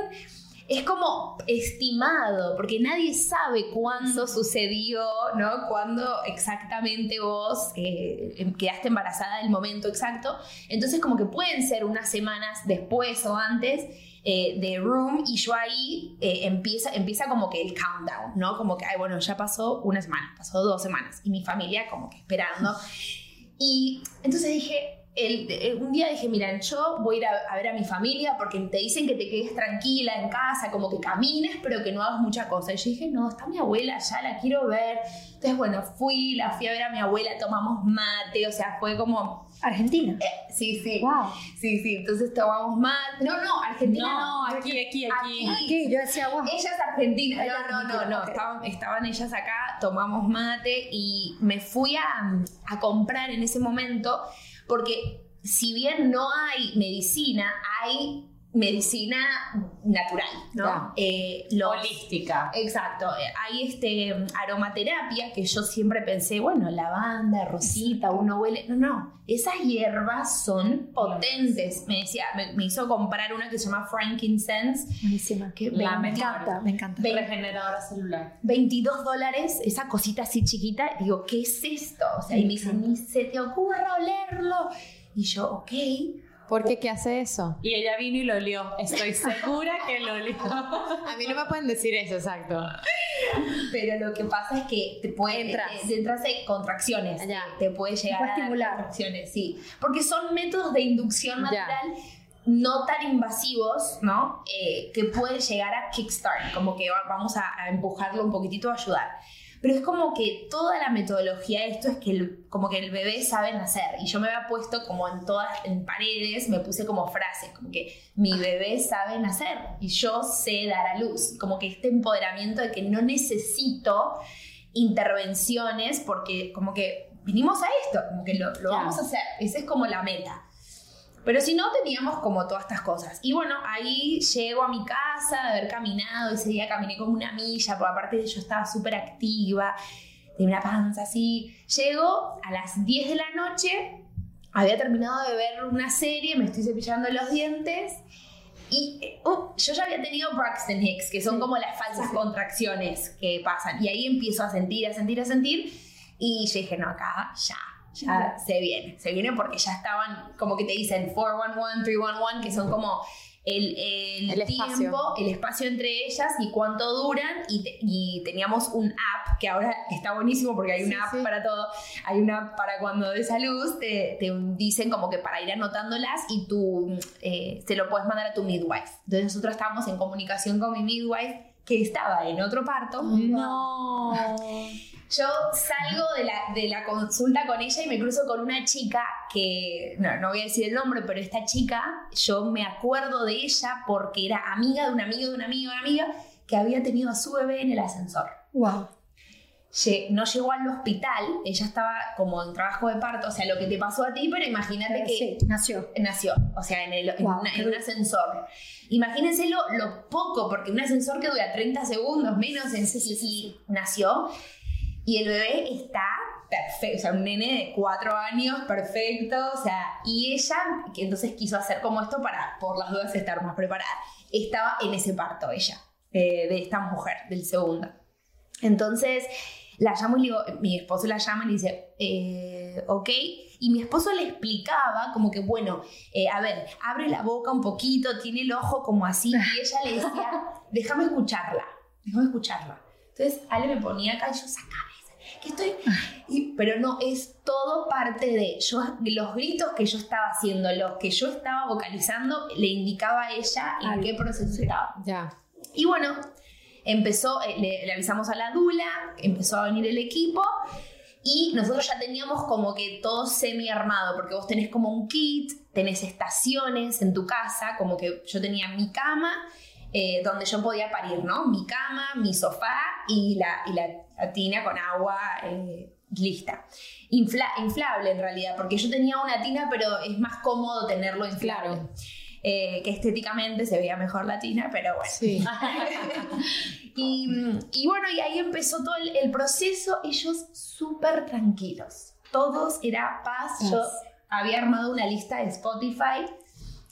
Es como estimado, porque nadie sabe cuándo sucedió, ¿no? Cuándo exactamente vos eh, quedaste embarazada del momento exacto. Entonces, como que pueden ser unas semanas después o antes eh, de Room, y yo ahí eh, empieza, empieza como que el countdown, ¿no? Como que, ay, bueno, ya pasó una semana, pasó dos semanas, y mi familia como que esperando. Y entonces dije, el- el- un día dije, mira, yo voy a ir a, a ver a mi familia porque te dicen que te quedes tranquila en casa, como que camines, pero que no hagas mucha cosa. Y yo dije, no, está mi abuela, ya la quiero ver. Entonces, bueno, fui, la fui a ver a mi abuela, tomamos mate, o sea, fue como, Argentina. eh, sí, sí, Wow. sí, sí, entonces tomamos mate. No, no, Argentina no. No, aquí, aquí, aquí. Aquí, yo decía, wow. Ella es argentina. No, no, no, no. Estaban, estaban ellas acá, tomamos mate y me fui a, a comprar en ese momento porque si bien no hay medicina, hay medicina natural, ¿no? Eh, los- Holística. Exacto, hay este aromaterapia que yo siempre pensé, bueno, lavanda, rosita, uno huele. No, no, esas hierbas son potentes. Me decía, me, me hizo comprar una que se llama frankincense, Buenísima. que La Me encanta, me encanta. Ve- Regeneradora celular. 22 dólares, esa cosita así chiquita. Digo, ¿qué es esto? O sea, y me dice, ni se te ocurra olerlo. Y yo, ok. Porque ¿qué hace eso? Y ella vino y lo olió. Estoy segura que lo olió. A mí no me pueden decir eso, exacto. Pero lo que pasa es que te puede Entras. te- te entras en contracciones. Ya. Te puede llegar puede a estimular. contracciones, sí. Porque son métodos de inducción Ya. natural no tan invasivos, ¿no? Eh, que puede llegar a kickstart, como que va- vamos a, a empujarlo un poquitito a ayudar. Pero es como que toda la metodología de esto es que el, como que el bebé sabe nacer. Y yo me había puesto como en todas, en paredes, me puse como frases, como que mi bebé sabe nacer y yo sé dar a luz. Como que este empoderamiento de que no necesito intervenciones porque como que vinimos a esto, como que lo, lo vamos a hacer. Esa es como la meta. Pero si no, teníamos como todas estas cosas. Y bueno, ahí llego a mi casa de haber caminado. Ese día caminé como una milla, porque aparte de yo estaba súper activa, de una panza así. Llego a las 10 de la noche, había terminado de ver una serie, me estoy cepillando los dientes. Y uh, yo ya había tenido Braxton Hicks, que son como las falsas contracciones que pasan. Y ahí empiezo a sentir, a sentir, a sentir. Y yo dije, no, acá ya, ya se viene. Se viene porque ya estaban, como que te dicen 411, 311, que son como el, el, El espacio. tiempo, el espacio entre ellas y cuánto duran. Y, te- y teníamos un app que ahora está buenísimo porque hay una Sí, app sí. para todo. Hay una app para cuando des a luz, te, te dicen como que para ir anotándolas y tú eh, se lo puedes mandar a tu midwife. Entonces nosotros estábamos en comunicación con mi midwife que estaba en otro parto. No. Yo salgo de la, de la consulta con ella y me cruzo con una chica que, no, no voy a decir el nombre, pero esta chica, yo me acuerdo de ella porque era amiga de un amigo de un amigo de una amiga que había tenido a su bebé en el ascensor. Wow. No llegó al hospital, ella estaba como en trabajo de parto, o sea, lo que te pasó a ti, pero imagínate que Sí, nació. nació, o sea, en, el- en una- un ascensor. Imagínense lo, poco, porque un ascensor que dura 30 segundos menos en y, y nació, y el bebé está perfecto, o sea, un nene de 4 años, perfecto, o sea, y ella, que entonces quiso hacer como esto para, por las dudas, estar más preparada, estaba en ese parto ella, eh, de esta mujer, del segundo. Entonces la llamo y le digo, mi esposo la llama y le dice, eh, ok. Y mi esposo le explicaba como que, bueno, eh, a ver, abre la boca un poquito, tiene el ojo como así. Y ella le decía, déjame escucharla, déjame escucharla. Entonces Ale me ponía acá y yo sacaba que estoy... y- pero no, es todo parte de yo, los gritos que yo estaba haciendo, los que yo estaba vocalizando, le indicaba a ella en qué proceso sí. estaba. Ya. Y bueno, empezó, eh, le, le avisamos a la Dula, empezó a venir el equipo y nosotros ya teníamos como que todo semi armado, porque vos tenés como un kit, tenés estaciones en tu casa, como que yo tenía mi cama, eh, donde yo podía parir, ¿no? Mi cama, mi sofá y la, y la, tina con agua eh, lista. Infla- inflable en realidad, porque yo tenía una tina, pero es más cómodo tenerlo inflable. Claro. Eh, que estéticamente se veía mejor la tina, pero bueno. Sí. Y, y bueno, y ahí empezó todo el, el proceso, ellos súper tranquilos. Todos era paz. Yo había armado una lista de Spotify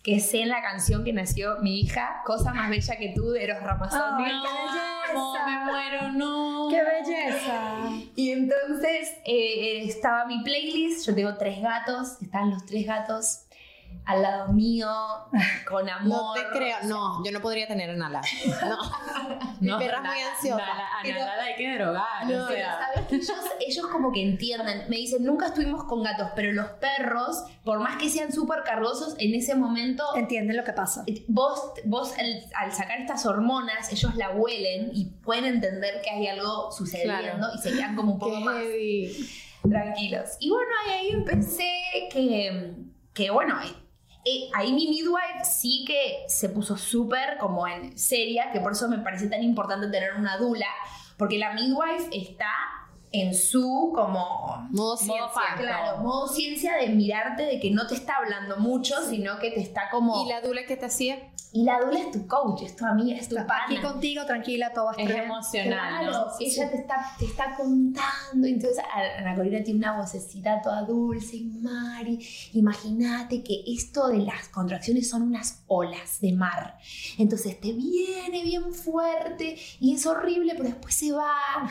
que sé en la canción que nació mi hija, Cosa más bella que tú, de Eros Ramazzotti. Qué No, belleza. me muero, no. ¡Qué belleza! Y entonces eh, estaba mi playlist, yo tengo tres gatos, estaban los tres gatos al lado mío, con amor. No te creo. No, yo no podría tener a Nala. No. Mi No, perra es muy ansiosa. Nala- a Pero- Nala la hay que drogar. No, o Pero sea. sabes que ellos, ellos como que entienden, me dicen, nunca estuvimos con gatos, pero los perros, por más que sean súper cargosos, en ese momento, Entienden lo que pasa. vos, vos al, al sacar estas hormonas, ellos la huelen y pueden entender que hay algo sucediendo Claro. y se quedan como un poco Qué más heavy. tranquilos. Y bueno, ahí, ahí empecé que, que bueno, eh, ahí mi midwife sí que se puso súper como en seria, que por eso me parece tan importante tener una dula, porque la midwife está en su como... Modo ciencia. Claro, modo ciencia de mirarte, de que no te está hablando mucho, sino que te está como... ¿Y la dula que te hacía? Y la dula es tu coach, es tu amiga, es tu Está pana. aquí contigo, tranquila, todo va a Es estar bien. emocional, Claro, ¿no? ella te está, te está contando. Entonces, Ana Corina tiene una vocecita toda dulce. Y Mari, imagínate que esto de las contracciones son unas olas de mar. Entonces, te viene bien fuerte y es horrible, pero después se va.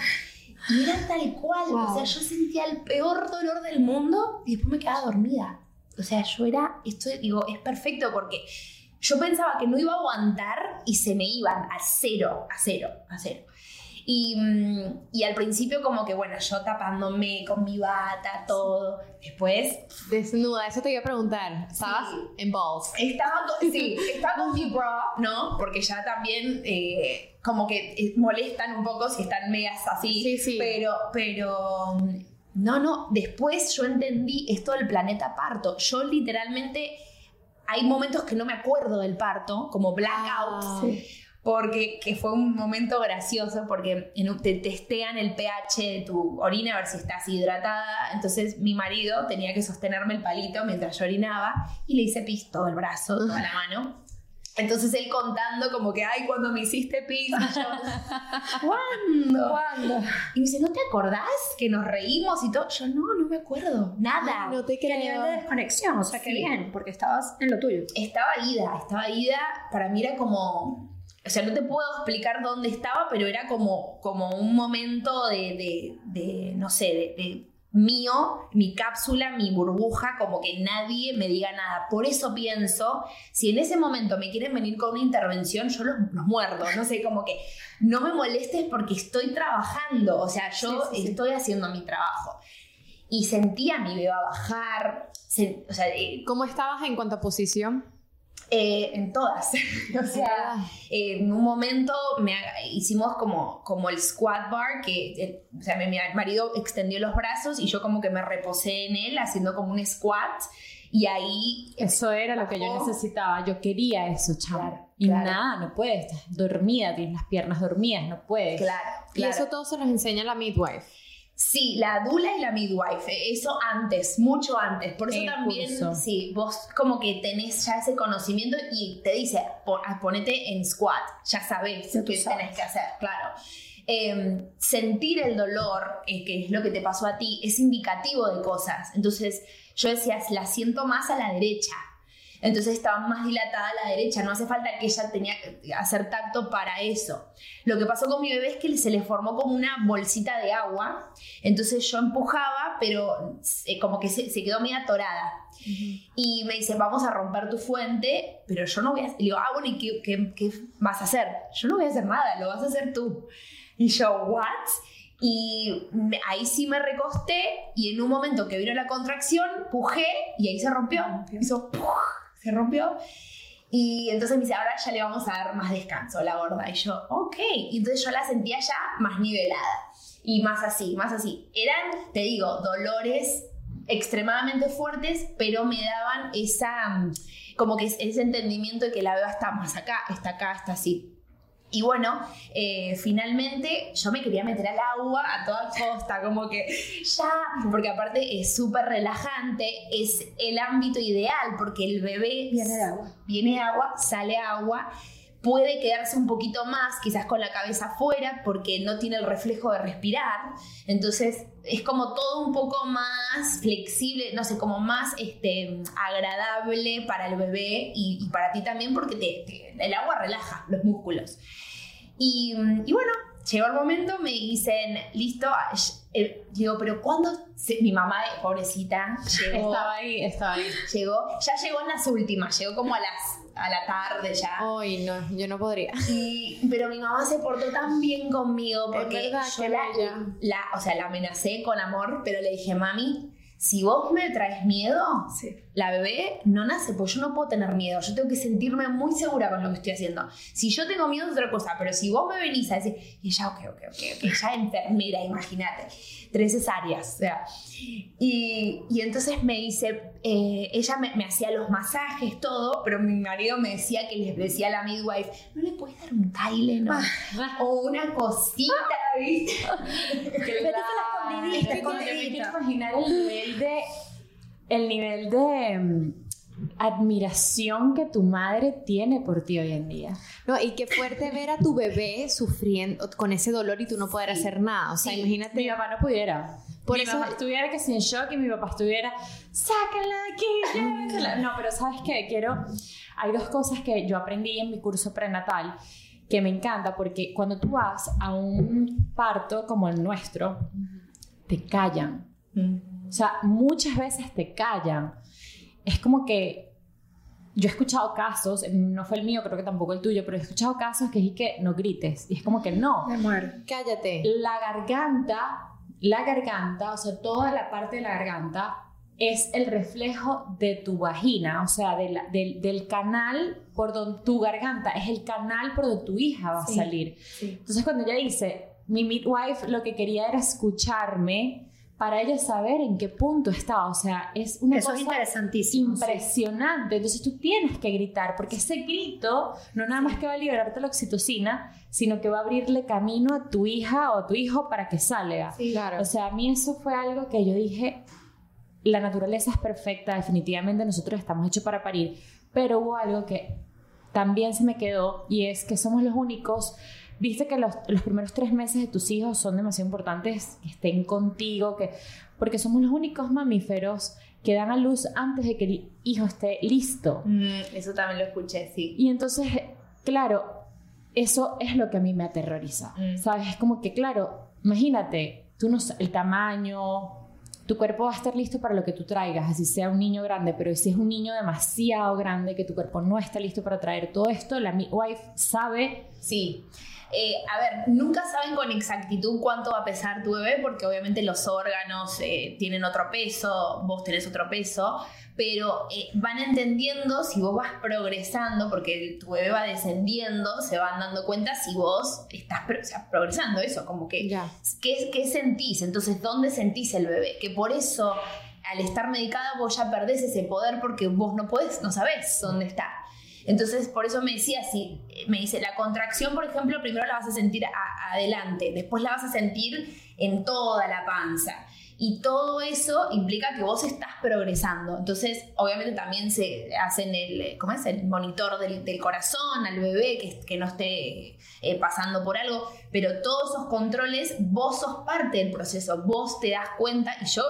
Y era tal cual. Wow. O sea, yo sentía el peor dolor del mundo y después me quedaba dormida. O sea, yo era, esto digo, es perfecto porque yo pensaba que no iba a aguantar y se me iban a cero, a cero, a cero. Y, mm, y al principio como que, bueno, yo tapándome con mi bata, todo. Después Desnuda, eso te iba a preguntar. ¿Estabas Sí. en balls? estaba con, sí, estaba con mi bra, ¿no? Porque ya también eh, como que eh, molestan un poco si están medias así. Sí, sí. Pero, pero, mm, no, no, después yo entendí esto del planeta parto. Yo literalmente, hay momentos que no me acuerdo del parto, como blackouts. Ah. Sí. porque que fue un momento gracioso porque en te testean el pH de tu orina a ver si estás hidratada. Entonces mi marido tenía que sostenerme el palito mientras yo orinaba y le hice pis todo el brazo, toda la mano. Entonces él contando como que, ay, cuando me hiciste y yo, ¿cuándo? ¿Cuándo? Y me dice, ¿no te acordás que nos reímos y todo? Yo, no, no me acuerdo, nada. No te ¿Qué nivel de creo. desconexión? O sea, qué Sí. bien, porque estabas en lo tuyo. Estaba ida, estaba ida, para mí era como, o sea, no te puedo explicar dónde estaba, pero era como, como un momento de, de, de, no sé, de, de mío, mi cápsula, mi burbuja, como que nadie me diga nada. Por eso pienso, si en ese momento me quieren venir con una intervención, yo los, los muerdo, no sé, como que no me molestes porque estoy trabajando, o sea, yo Sí, sí, sí. estoy haciendo mi trabajo. Y sentía mi beba bajar, se- o sea, eh, ¿Cómo estabas en cuanto a posición? Eh, en todas. o sea, eh, en un momento me hicimos como, como el squat bar, que eh, o sea, mi, mi marido extendió los brazos y yo como que me reposé en él haciendo como un squat y ahí Eso era lo que yo necesitaba. Yo quería eso, chamo. Claro, y claro. nada, no puedes. Estás dormida, tienes las piernas dormidas, no puedes. claro, Y claro. eso todo se los enseña la midwife. Sí, la dula y la midwife, eso antes, mucho antes. Por eso el también, curso. sí, vos como que tenés ya ese conocimiento y te dice, "Pon- ah, ponete en squat, ya sabés qué sabes. tenés que hacer, claro. Eh, sentir el dolor, eh, que es lo que te pasó a ti, es indicativo de cosas. Entonces yo decía, la siento más a la derecha. Entonces estaba más dilatada a la derecha, no hace falta que ella tenía que hacer tacto para eso. Lo que pasó con mi bebé es que se le formó como una bolsita de agua, entonces yo empujaba, pero eh, como que se, se quedó medio atorada. Y me dice, vamos a romper tu fuente, pero yo no voy a... Le digo, ah, bueno, ¿y qué, qué- qué vas a hacer? Yo no voy a hacer nada, lo vas a hacer tú. Y yo, ¿what? Y me- ahí sí me recosté y en un momento que vino la contracción, pujé y ahí se rompió. Hizo. Se rompió. Y entonces me dice, ahora ya le vamos a dar más descanso a la gorda. Y yo, ok. Y entonces yo la sentía ya más nivelada. Y más así, más así. Eran, te digo, dolores extremadamente fuertes, pero me daban esa, mm, como que es- ese entendimiento de que la beba está más acá, está acá, está así. Y bueno, eh, finalmente yo me quería meter al agua a toda costa, como que ya, porque aparte es súper relajante, es el ámbito ideal, porque el bebé Viene de agua. viene agua, sale agua, puede quedarse un poquito más, quizás con la cabeza afuera, porque no tiene el reflejo de respirar. Entonces es como todo un poco más flexible, no sé, como más este, agradable para el bebé y, y para ti también, porque te- te- el agua relaja los músculos. Y, y bueno, llegó el momento, me dicen, listo, ah, eh, digo, pero ¿cuándo? se- mi mamá, pobrecita, llegó. Estaba ahí, estaba ahí. Llegó, ya llegó en las últimas, llegó como a las a la tarde ya. Ay, no, yo no podría. Y, pero mi mamá se portó tan bien conmigo porque verdad, yo la, la- o sea, la amenacé con amor, pero le dije, mami, si vos me traes miedo, Sí. la bebé no nace, pues yo no puedo tener miedo, yo tengo que sentirme muy segura con lo que estoy haciendo. Si yo tengo miedo es otra cosa, pero si vos me venís a decir, y ella, ok, ok, ok, ok, ya enfermera, imagínate, tres cesáreas, o sea. Y, y entonces me dice, eh, ella me, me hacía los masajes, todo, pero mi marido me decía que les decía a la midwife, ¿no le puedes dar un Tylenol? o una cosita, ¿viste? Claro, escondidita, es que escondidita. me quiero imaginar el nivel de el nivel de mm, admiración que tu madre tiene por ti hoy en día. No, y qué fuerte ver a tu bebé sufriendo con ese dolor y tú no poder hacer nada. O sea, Sí. imagínate. Mi papá no pudiera. Por mi eso- mamá estuviera que sin shock y mi papá estuviera, sáquenla de aquí, llévensela". No, pero ¿sabes qué? Quiero... Hay dos cosas que yo aprendí en mi curso prenatal que me encanta porque cuando tú vas a un parto como el nuestro, te callan. O sea, muchas veces te callan. Es como que yo he escuchado casos, no fue el mío, creo que tampoco el tuyo, pero he escuchado casos que es que no grites. Y es como que no. Me muero. Cállate. La garganta, la garganta, o sea, toda la parte de la garganta es el reflejo de tu vagina, o sea, de la- del, del canal por donde tu garganta es el canal por donde tu hija va Sí, a salir. sí. Entonces cuando ella dice, mi midwife lo que quería era escucharme para ella saber en qué punto está. O sea, es una Eso cosa es interesantísimo. sí. impresionante. Entonces tú tienes que gritar, porque ese grito no nada más que va a liberarte la oxitocina, sino que va a abrirle camino a tu hija o a tu hijo para que salga. Claro. O sea, a mí eso fue algo que yo dije, la naturaleza es perfecta, definitivamente nosotros estamos hechos para parir, pero hubo algo que también se me quedó y es que somos los únicos, viste que los, los primeros tres meses de tus hijos son demasiado importantes, que estén contigo, que, porque somos los únicos mamíferos que dan a luz antes de que el hijo esté listo. Mm, eso también lo escuché, sí. Y entonces, claro, eso es lo que a mí me aterroriza, Mm. ¿sabes? Es como que, claro, imagínate, tú no el tamaño, tu cuerpo va a estar listo para lo que tú traigas, así sea un niño grande, pero si es un niño demasiado grande que tu cuerpo no está listo para traer todo esto, la midwife sabe Sí. Eh, a ver, nunca saben con exactitud cuánto va a pesar tu bebé, porque obviamente los órganos eh, tienen otro peso, vos tenés otro peso, pero eh, van entendiendo si vos vas progresando, porque tu bebé va descendiendo, se van dando cuenta si vos estás pro- o sea, progresando, eso, como que Ya. ¿Qué, ¿Qué sentís? Entonces, ¿dónde sentís el bebé? Que por eso, al estar medicada, vos ya perdés ese poder porque vos no podés, no sabés dónde está. Entonces, por eso me decía así, me dice, la contracción, por ejemplo, primero la vas a sentir adelante, después la vas a sentir en toda la panza. Y todo eso implica que vos estás progresando. Entonces, obviamente también se hacen el, ¿cómo es? El monitor del, corazón al bebé, que, no esté eh, pasando por algo. Pero todos esos controles, vos sos parte del proceso. Vos te das cuenta. Y yo,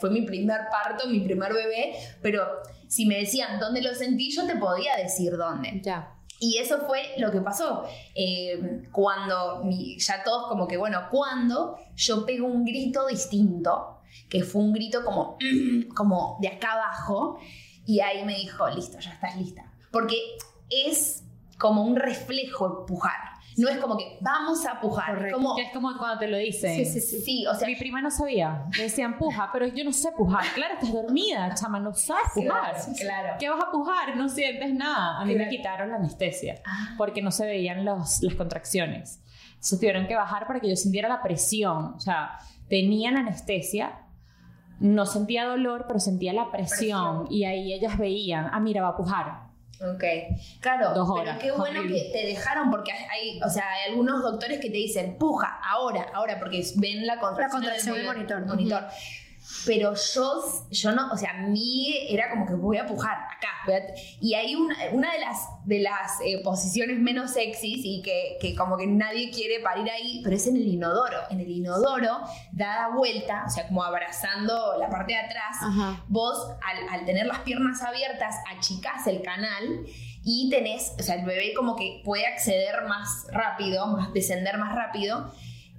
fue mi primer parto, mi primer bebé. Pero si me decían dónde lo sentí, yo te podía decir dónde. Ya. Y eso fue lo que pasó. Eh, cuando mi- ya todos como que, bueno, cuando yo pego un grito distinto, que fue un grito como, como de acá abajo, y ahí me dijo, listo, ya estás lista. Porque es como un reflejo empujar. No es como que vamos a pujar. Correcto. Como, que es como cuando te lo dicen. Sí, sí, sí. sí, o sea, Mi prima no sabía, le decían puja, pero yo no sé pujar. Claro, estás dormida, chama, no sabes pujar. Claro, claro. ¿Qué vas a pujar? No sientes nada. A mí me Claro. quitaron la anestesia Ah. porque no se veían los, las contracciones. Entonces tuvieron que bajar para que yo sintiera la presión. O sea, tenía la anestesia, no sentía dolor, pero sentía la presión. Presión. Y ahí ellas veían, ah, mira, va a pujar. Ok, claro, Dos pero qué bueno horrible. que te dejaron porque hay, o sea, hay algunos doctores que te dicen, puja, ahora, ahora, porque ven la contracción, contracción en el del monitor. monitor. Pero yo, yo no, o sea, a mí era como que voy a pujar acá. a- y hay una, una de las, de las eh, posiciones menos sexys y que, que como que nadie quiere parir ahí, pero es en el inodoro. En el inodoro, dada vuelta, o sea, como abrazando la parte de atrás, Ajá. vos al, al tener las piernas abiertas achicás el canal y tenés, o sea, el bebé como que puede acceder más rápido, más, descender más rápido,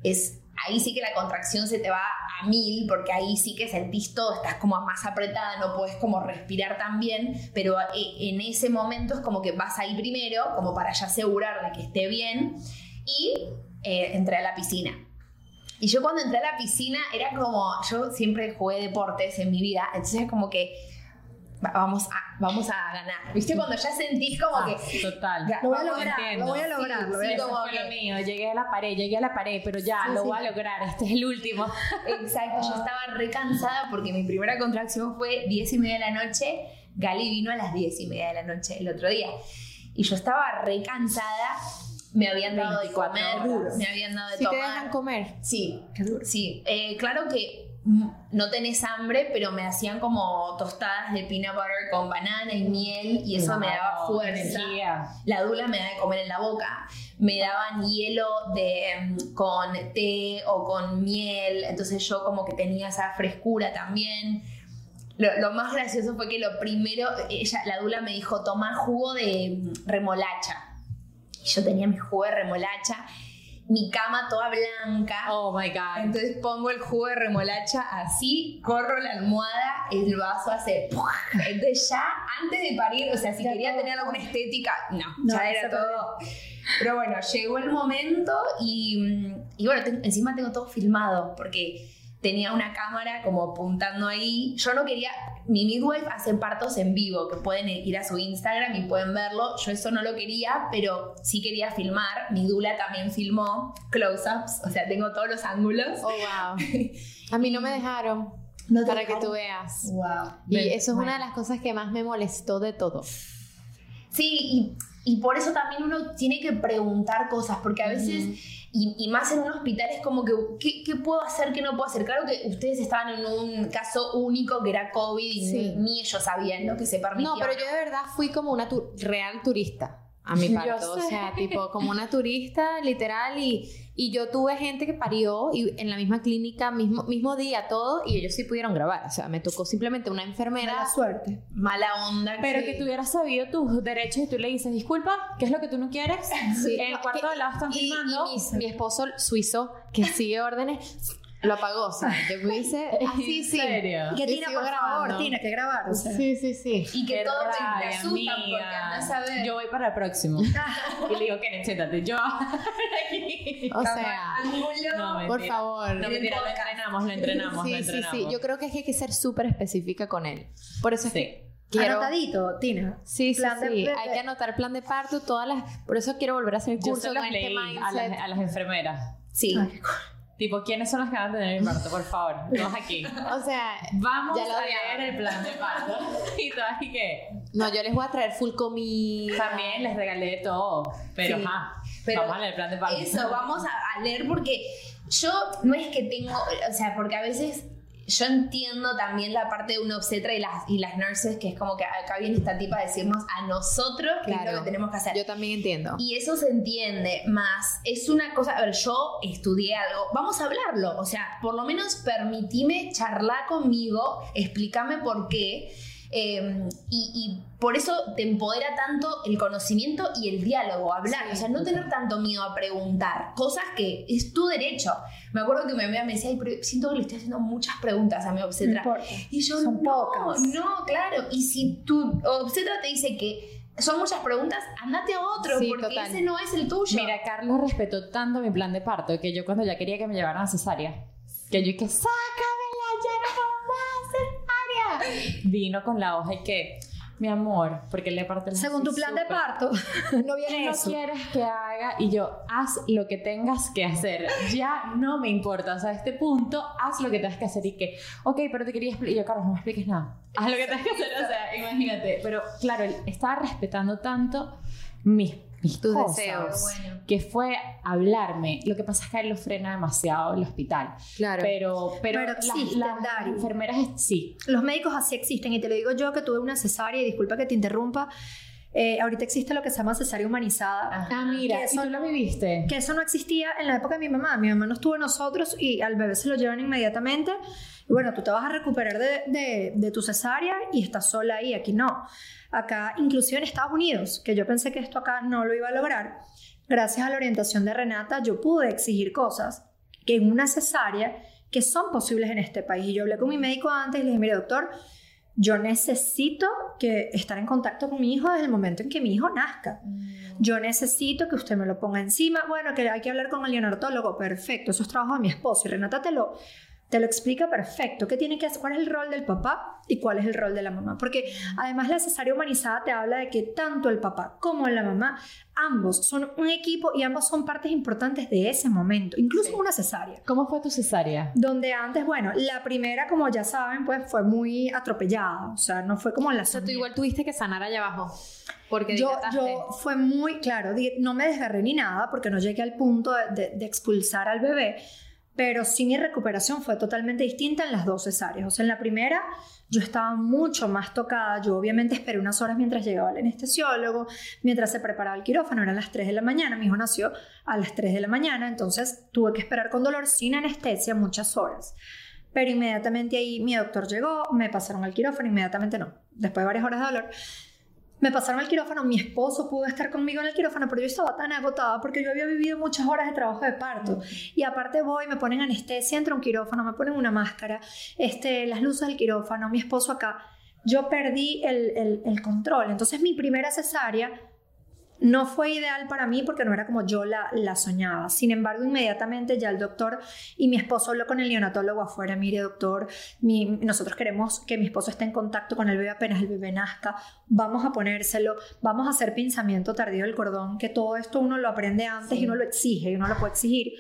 es ahí sí que la contracción se te va a mil, porque ahí sí que sentís todo, estás como más apretada, no puedes como respirar tan bien, pero eh, en ese momento es como que vas ahí primero, como para ya asegurar de que esté bien, y eh, entré a la piscina. Y yo cuando entré a la piscina era como, yo siempre jugué deportes en mi vida, entonces es como que vamos a, vamos a ganar. ¿Viste? Cuando ya sentís como que... Total. Ya, Lo voy lograr, lo voy a lograr. lo voy a sí, Eso como fue lo que- mío. Llegué a la pared, llegué a la pared, pero ya, Sí, lo sí. voy a lograr. Este es el último. Exacto, yo estaba re cansada porque mi primera contracción fue 10 y media de la noche. Gali vino a las 10 y media de la noche el otro día. Y yo estaba re cansada. Me habían dado de 24 comer, horas. me habían dado de Si te tomar. dejan comer. Sí, sí. Eh, claro que no tenés hambre, pero me hacían como tostadas de peanut butter con banana y miel y eso me daba fuerza. energía. La dula me da de comer en la boca. Me daban hielo de, mm, con té o con miel. Entonces yo como que tenía esa frescura también. Lo, lo más gracioso fue que lo primero, ella, la dula me dijo, toma jugo de mm, remolacha. Y yo tenía mi jugo de remolacha, mi cama toda blanca. Oh my God. Entonces pongo el jugo de remolacha así, corro la almohada, el vaso hace. ¡pua! Entonces ya antes de parir, o sea, si Ya quería todo. tener alguna estética, no, No, ya era todo. Pero bueno, llegó el momento y, mm, y bueno, ten- encima tengo todo filmado porque tenía una cámara como apuntando ahí. Yo no quería, mi midwife hace partos en vivo, que pueden ir a su Instagram y pueden verlo. Yo eso no lo quería, pero sí quería filmar. Mi dula también filmó close-ups, o sea, tengo todos los ángulos. Oh, wow. A mí no me dejaron. No para que tú veas. Wow. Y Ven, eso es una de las cosas que más me molestó de todo. Sí, y, y por eso también uno tiene que preguntar cosas, porque a veces, y, y más en un hospital, es como que, ¿qué, qué puedo hacer, qué no puedo hacer? Claro que ustedes estaban en un caso único que era COVID y Sí. ni, ni ellos sabían lo que se permitía. No, pero yo de verdad fui como una tu- real turista a mi parto. O sea, tipo, como una turista literal. Y, y yo tuve gente que parió y en la misma clínica, mismo, mismo día, todo. Y ellos sí pudieron grabar. O sea, me tocó simplemente una enfermera. Mala suerte. Mala onda. Pero que tú hubieras sabido tus derechos y tú le dices, disculpa, ¿qué es lo que tú no quieres? Sí. En el cuarto de al lado están Y, filmando. y mi, mi esposo suizo, que sigue órdenes, lo apagó. O sea, yo hice así, ¿En sí. que Tina, por grabando. favor, Tina, que grabar. O sea. Sí, sí, sí. Y que Qué todos rabia, asustan porque andás a ver. Yo voy para el próximo. y le digo, Kenneth, siéntate. Yo aquí. O sea, ángulo. No, mentira. por favor. No, mentira, lo entrenamos, lo entrenamos, lo Sí, sí, entrenamos. sí. Yo creo que hay que ser súper específica con él. Por eso es Sí. que quiero... Anotadito, Tina. Sí, sí, sí. de- Hay que anotar plan de parto, todas las... Por eso quiero volver a hacer el Yo curso se los con este leí a mindset. las, a las enfermeras. Sí. Ay, Tipo, ¿quiénes son las que van a tener el parto? Por favor, todos aquí. O sea, Vamos Ya lo a leer el plan de parto. Y todas y que no, yo les voy a traer full comida. también les regalé todo. Pero, Sí. ajá, Pero vamos a leer el plan de parto. Eso, vamos a, a leer porque yo no es que tengo, o sea, porque a veces yo entiendo también la parte de una obstetra y las, y las nurses, que es como que acá viene esta tipa a decirnos a nosotros qué es lo Claro. que tenemos que hacer. Yo también entiendo. Y eso se entiende, más es una cosa, a ver, yo estudié algo, vamos a hablarlo, o sea, por lo menos permitime charlar conmigo, explícame por qué, eh, y, y por eso te empodera tanto el conocimiento y el diálogo, hablar, Sí. o sea, no tener tanto miedo a preguntar, cosas que es tu derecho. Me acuerdo que mi amiga me decía, "Ay, pero siento que le estoy haciendo muchas preguntas a mi no obstetra. Y yo, Son no, pocas. no, claro. Y si tu obstetra te dice que son muchas preguntas, andate a otro, Sí, porque total. ese no es el tuyo. Mira, Carlos respetó tanto mi plan de parto que yo cuando ya quería que me llevaran a cesárea, que yo que sácamela, ya no puedo más cesárea. Vino con la hoja y que, mi amor, porque le parte la Según tu plan de parto, no ¿Qué viene no eso. quieres que haga? Y yo, haz lo que tengas que hacer. Ya no me importa. O sea, a este punto, haz lo que tengas que hacer. Y que, ok, pero te quería explicar. Y yo, Carlos, no me expliques nada. Haz lo que tengas que hacer. O sea, imagínate. Pero claro, él estaba respetando tanto mis, mis Tus cosas, deseos. Bueno. Que fue hablarme. Lo que pasa es que a él lo frena demasiado el hospital. Claro. Pero, pero, Pero las- existen, las, Dari. enfermeras, sí. Los médicos así existen y te lo digo yo que tuve una cesárea y disculpa que te interrumpa. eh, ahorita existe lo que se llama cesárea humanizada. Ah, mira, Que ¿y eso tú lo viviste? Que eso no existía en la época de mi mamá. Mi mamá no estuvo en nosotros y al bebé se lo llevan inmediatamente. Y bueno, tú te vas a recuperar de, de- de tu cesárea y estás sola ahí. Aquí no. Acá, inclusive en Estados Unidos, que yo pensé que esto acá no lo iba a lograr, gracias a la orientación de Renata, yo pude exigir cosas que en una cesárea que son posibles en este país. Y yo hablé con mi médico antes y le dije, mire doctor, yo necesito que estar en contacto con mi hijo desde el momento en que mi hijo nazca. Yo necesito que usted me lo ponga encima. Bueno, que hay que hablar con el neonatólogo. Perfecto, eso es trabajo de mi esposo. Y Renata te lo, te lo explica perfecto. ¿Qué tiene que hacer? ¿Cuál es el rol del papá y cuál es el rol de la mamá? Porque además la cesárea humanizada te habla de que tanto el papá como la mamá, ambos son un equipo y ambos son partes importantes de ese momento, incluso una cesárea. ¿Cómo fue tu cesárea? Donde antes, bueno, la primera, como ya saben, pues fue muy atropellada. O sea, no fue como la O sea, tú segunda. igual tuviste que sanar allá abajo. Porque Yo, dilataste. yo fue muy claro, no me desgarré ni nada porque no llegué al punto de, de- de expulsar al bebé, pero sí mi recuperación fue totalmente distinta en las dos cesáreas. O sea, en la primera yo estaba mucho más tocada, yo obviamente esperé unas horas mientras llegaba el anestesiólogo, mientras se preparaba el quirófano, eran las 3 de la mañana, mi hijo nació a las 3 de la mañana, entonces tuve que esperar con dolor sin anestesia muchas horas. Pero inmediatamente ahí mi doctor llegó, me pasaron al quirófano, inmediatamente no, después de varias horas de dolor. Me pasaron al quirófano, mi esposo pudo estar conmigo en el quirófano, pero yo estaba tan agotada porque yo había vivido muchas horas de trabajo de parto. Y aparte voy, me ponen anestesia, entro a un quirófano, me ponen una máscara, este, las luces del quirófano, mi esposo acá. Yo perdí el, el- el control. Entonces mi primera cesárea no fue ideal para mí porque no era como yo la, la soñaba. Sin embargo, inmediatamente ya el doctor y mi esposo habló con el neonatólogo afuera, mire doctor, nosotros queremos que mi esposo esté en contacto con el bebé apenas el bebé nazca, vamos a ponérselo, vamos a hacer pinzamiento tardío del cordón, que todo esto uno lo aprende antes y uno lo exige y uno lo puede exigir.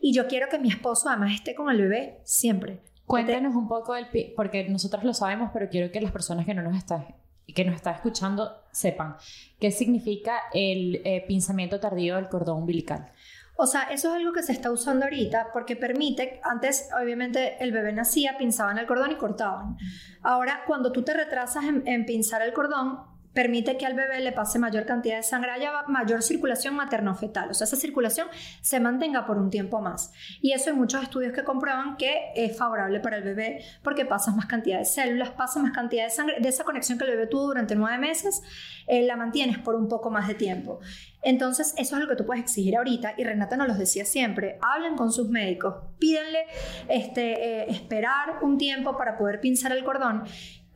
Y yo quiero que mi esposo además esté con el bebé siempre. Cuéntanos un poco del porque nosotros lo sabemos, pero quiero que las personas que no nos están que nos está escuchando sepan qué significa el eh, pinzamiento tardío del cordón umbilical. O sea, eso es algo que se está usando ahorita porque permite, antes obviamente el bebé nacía, pinzaban el cordón y cortaban. Ahora, cuando tú te retrasas en, en pinzar el cordón, permite que al bebé le pase mayor cantidad de sangre, haya mayor circulación materno-fetal, o sea, esa circulación se mantenga por un tiempo más. Y eso hay muchos estudios que comprueban que es favorable para el bebé porque pasas más cantidad de células, pasa más cantidad de sangre, de esa conexión que el bebé tuvo durante nueve meses, eh, la mantienes por un poco más de tiempo. Entonces, eso es lo que tú puedes exigir ahorita y Renata nos lo decía siempre, hablen con sus médicos, pídenle este, eh, esperar un tiempo para poder pinzar el cordón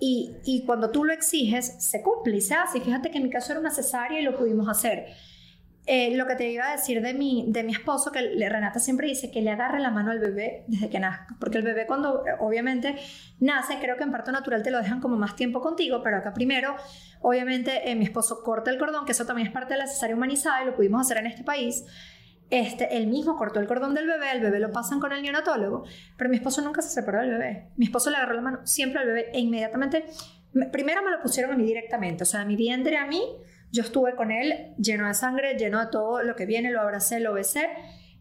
y, cuando tú lo exiges, se cumple y se hace. Y fíjate que en mi caso era una cesárea y lo pudimos hacer. Eh, lo que te iba a decir de mi, de mi esposo, que Renata siempre dice que le agarre la mano al bebé desde que nazca, porque el bebé cuando obviamente nace, creo que en parto natural te lo dejan como más tiempo contigo, pero acá primero, obviamente eh, mi esposo corta el cordón, que eso también es parte de la cesárea humanizada y lo pudimos hacer en este país. Este, él mismo cortó el cordón del bebé, el bebé lo pasan con el neonatólogo, pero mi esposo nunca se separó del bebé. Mi esposo le agarró la mano siempre al bebé e inmediatamente, primero me lo pusieron a mí directamente, o sea, mi vientre a mí, yo estuve con él lleno de sangre, lleno de todo lo que viene, lo abracé, lo besé.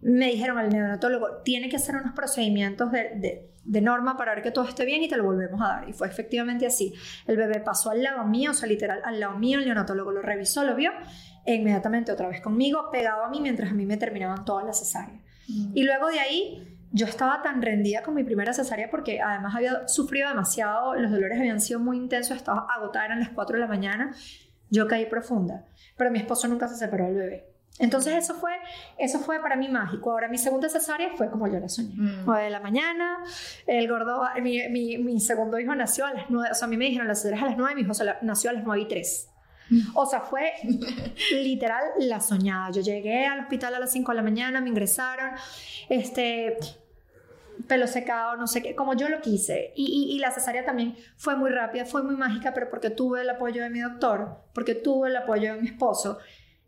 Me dijeron al neonatólogo, tiene que hacer unos procedimientos de, de norma para ver que todo esté bien y te lo volvemos a dar. Y fue efectivamente así. El bebé pasó al lado mío, o sea, literal, al lado mío, el neonatólogo lo revisó, lo vio e inmediatamente otra vez conmigo, pegado a mí mientras a mí me terminaban todas las cesáreas. Mm. Y luego de ahí yo estaba tan rendida con mi primera cesárea porque además había sufrido demasiado, los dolores habían sido muy intensos, estaba agotada, eran las 4 de la mañana, yo caí profunda, pero mi esposo nunca se separó del bebé. Entonces eso fue, eso fue para mí mágico. Ahora mi segunda cesárea fue como yo la soñé. Mm. 9 de la mañana, el gordo, mi, mi, mi, segundo hijo nació a las 9, o sea, a mí me dijeron las cesáreas a las 9, mi hijo nació a las 9 y 3. O sea, fue literal la soñada. Yo llegué al hospital a las 5 de la mañana, me ingresaron, este, pelo secado, no sé qué, como yo lo quise. Y, y, la cesárea también fue muy rápida, fue muy mágica, pero porque tuve el apoyo de mi doctor, porque tuve el apoyo de mi esposo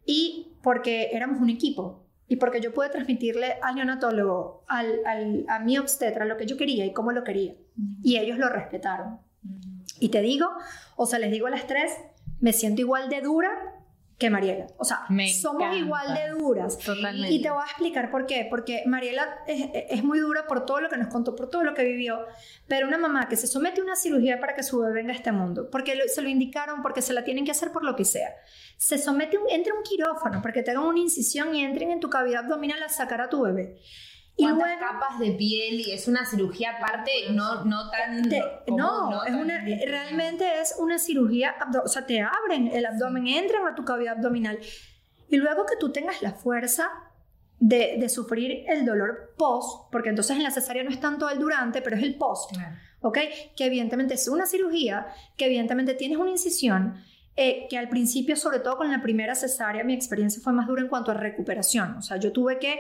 y porque éramos un equipo. Y porque yo pude transmitirle al neonatólogo, al, al, a mi obstetra, lo que yo quería y cómo lo quería. Y ellos lo respetaron. Y te digo, o sea, les digo a las tres, me siento igual de dura que Mariela. O sea, somos igual de duras. Totalmente. Y te voy a explicar por qué. Porque Mariela es, muy dura por todo lo que nos contó, por todo lo que vivió. Pero una mamá que se somete a una cirugía para que su bebé venga a este mundo, porque se lo indicaron, porque se la tienen que hacer por lo que sea. Se somete, un, entra un quirófano para que te hagan una incisión y entren en tu cavidad abdominal a sacar a tu bebé luego, capas de piel y es una cirugía aparte no, no tan... no, es una, realmente es una cirugía, o sea, te abren el abdomen, entran a tu cavidad abdominal. Y luego que tú tengas la fuerza de, de, sufrir el dolor post, porque entonces en la cesárea no es tanto el durante, pero es el post, ¿ok? Que evidentemente es una cirugía, que evidentemente tienes una incisión, eh, que al principio, sobre todo con la primera cesárea, mi experiencia fue más dura en cuanto a recuperación. O sea, yo tuve que,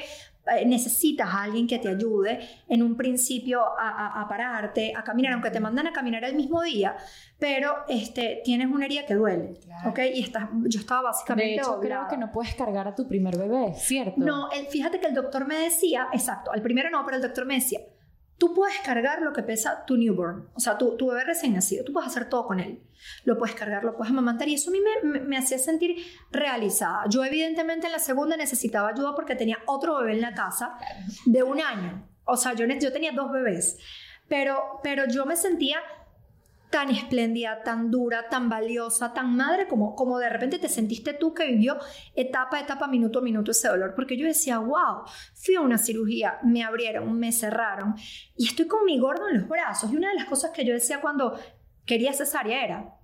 eh, necesitas a alguien que te ayude en un principio a, pararte, a caminar, aunque te mandan a caminar el mismo día, pero este, tienes una herida que duele, ¿ok? Y estás, yo estaba básicamente... De hecho, creo que no puedes cargar a tu primer bebé, ¿cierto? No, fíjate que el doctor me decía, exacto, al primero no, pero el doctor me decía, Tú puedes cargar lo que pesa tu newborn, o sea, tu, tu bebé recién nacido, tú puedes hacer todo con él. Lo puedes cargar, lo puedes amamantar y eso a mí me, me, hacía sentir realizada. Yo evidentemente en la segunda necesitaba ayuda porque tenía otro bebé en la casa de un año. O sea, yo, yo tenía dos bebés, pero, pero yo me sentía tan espléndida, tan dura, tan valiosa, tan madre como, como de repente te sentiste tú que vivió etapa a etapa, minuto a minuto ese dolor. Porque yo decía, wow, fui a una cirugía, me abrieron, me cerraron y estoy con mi gordo en los brazos. Y una de las cosas que yo decía cuando quería cesárea era,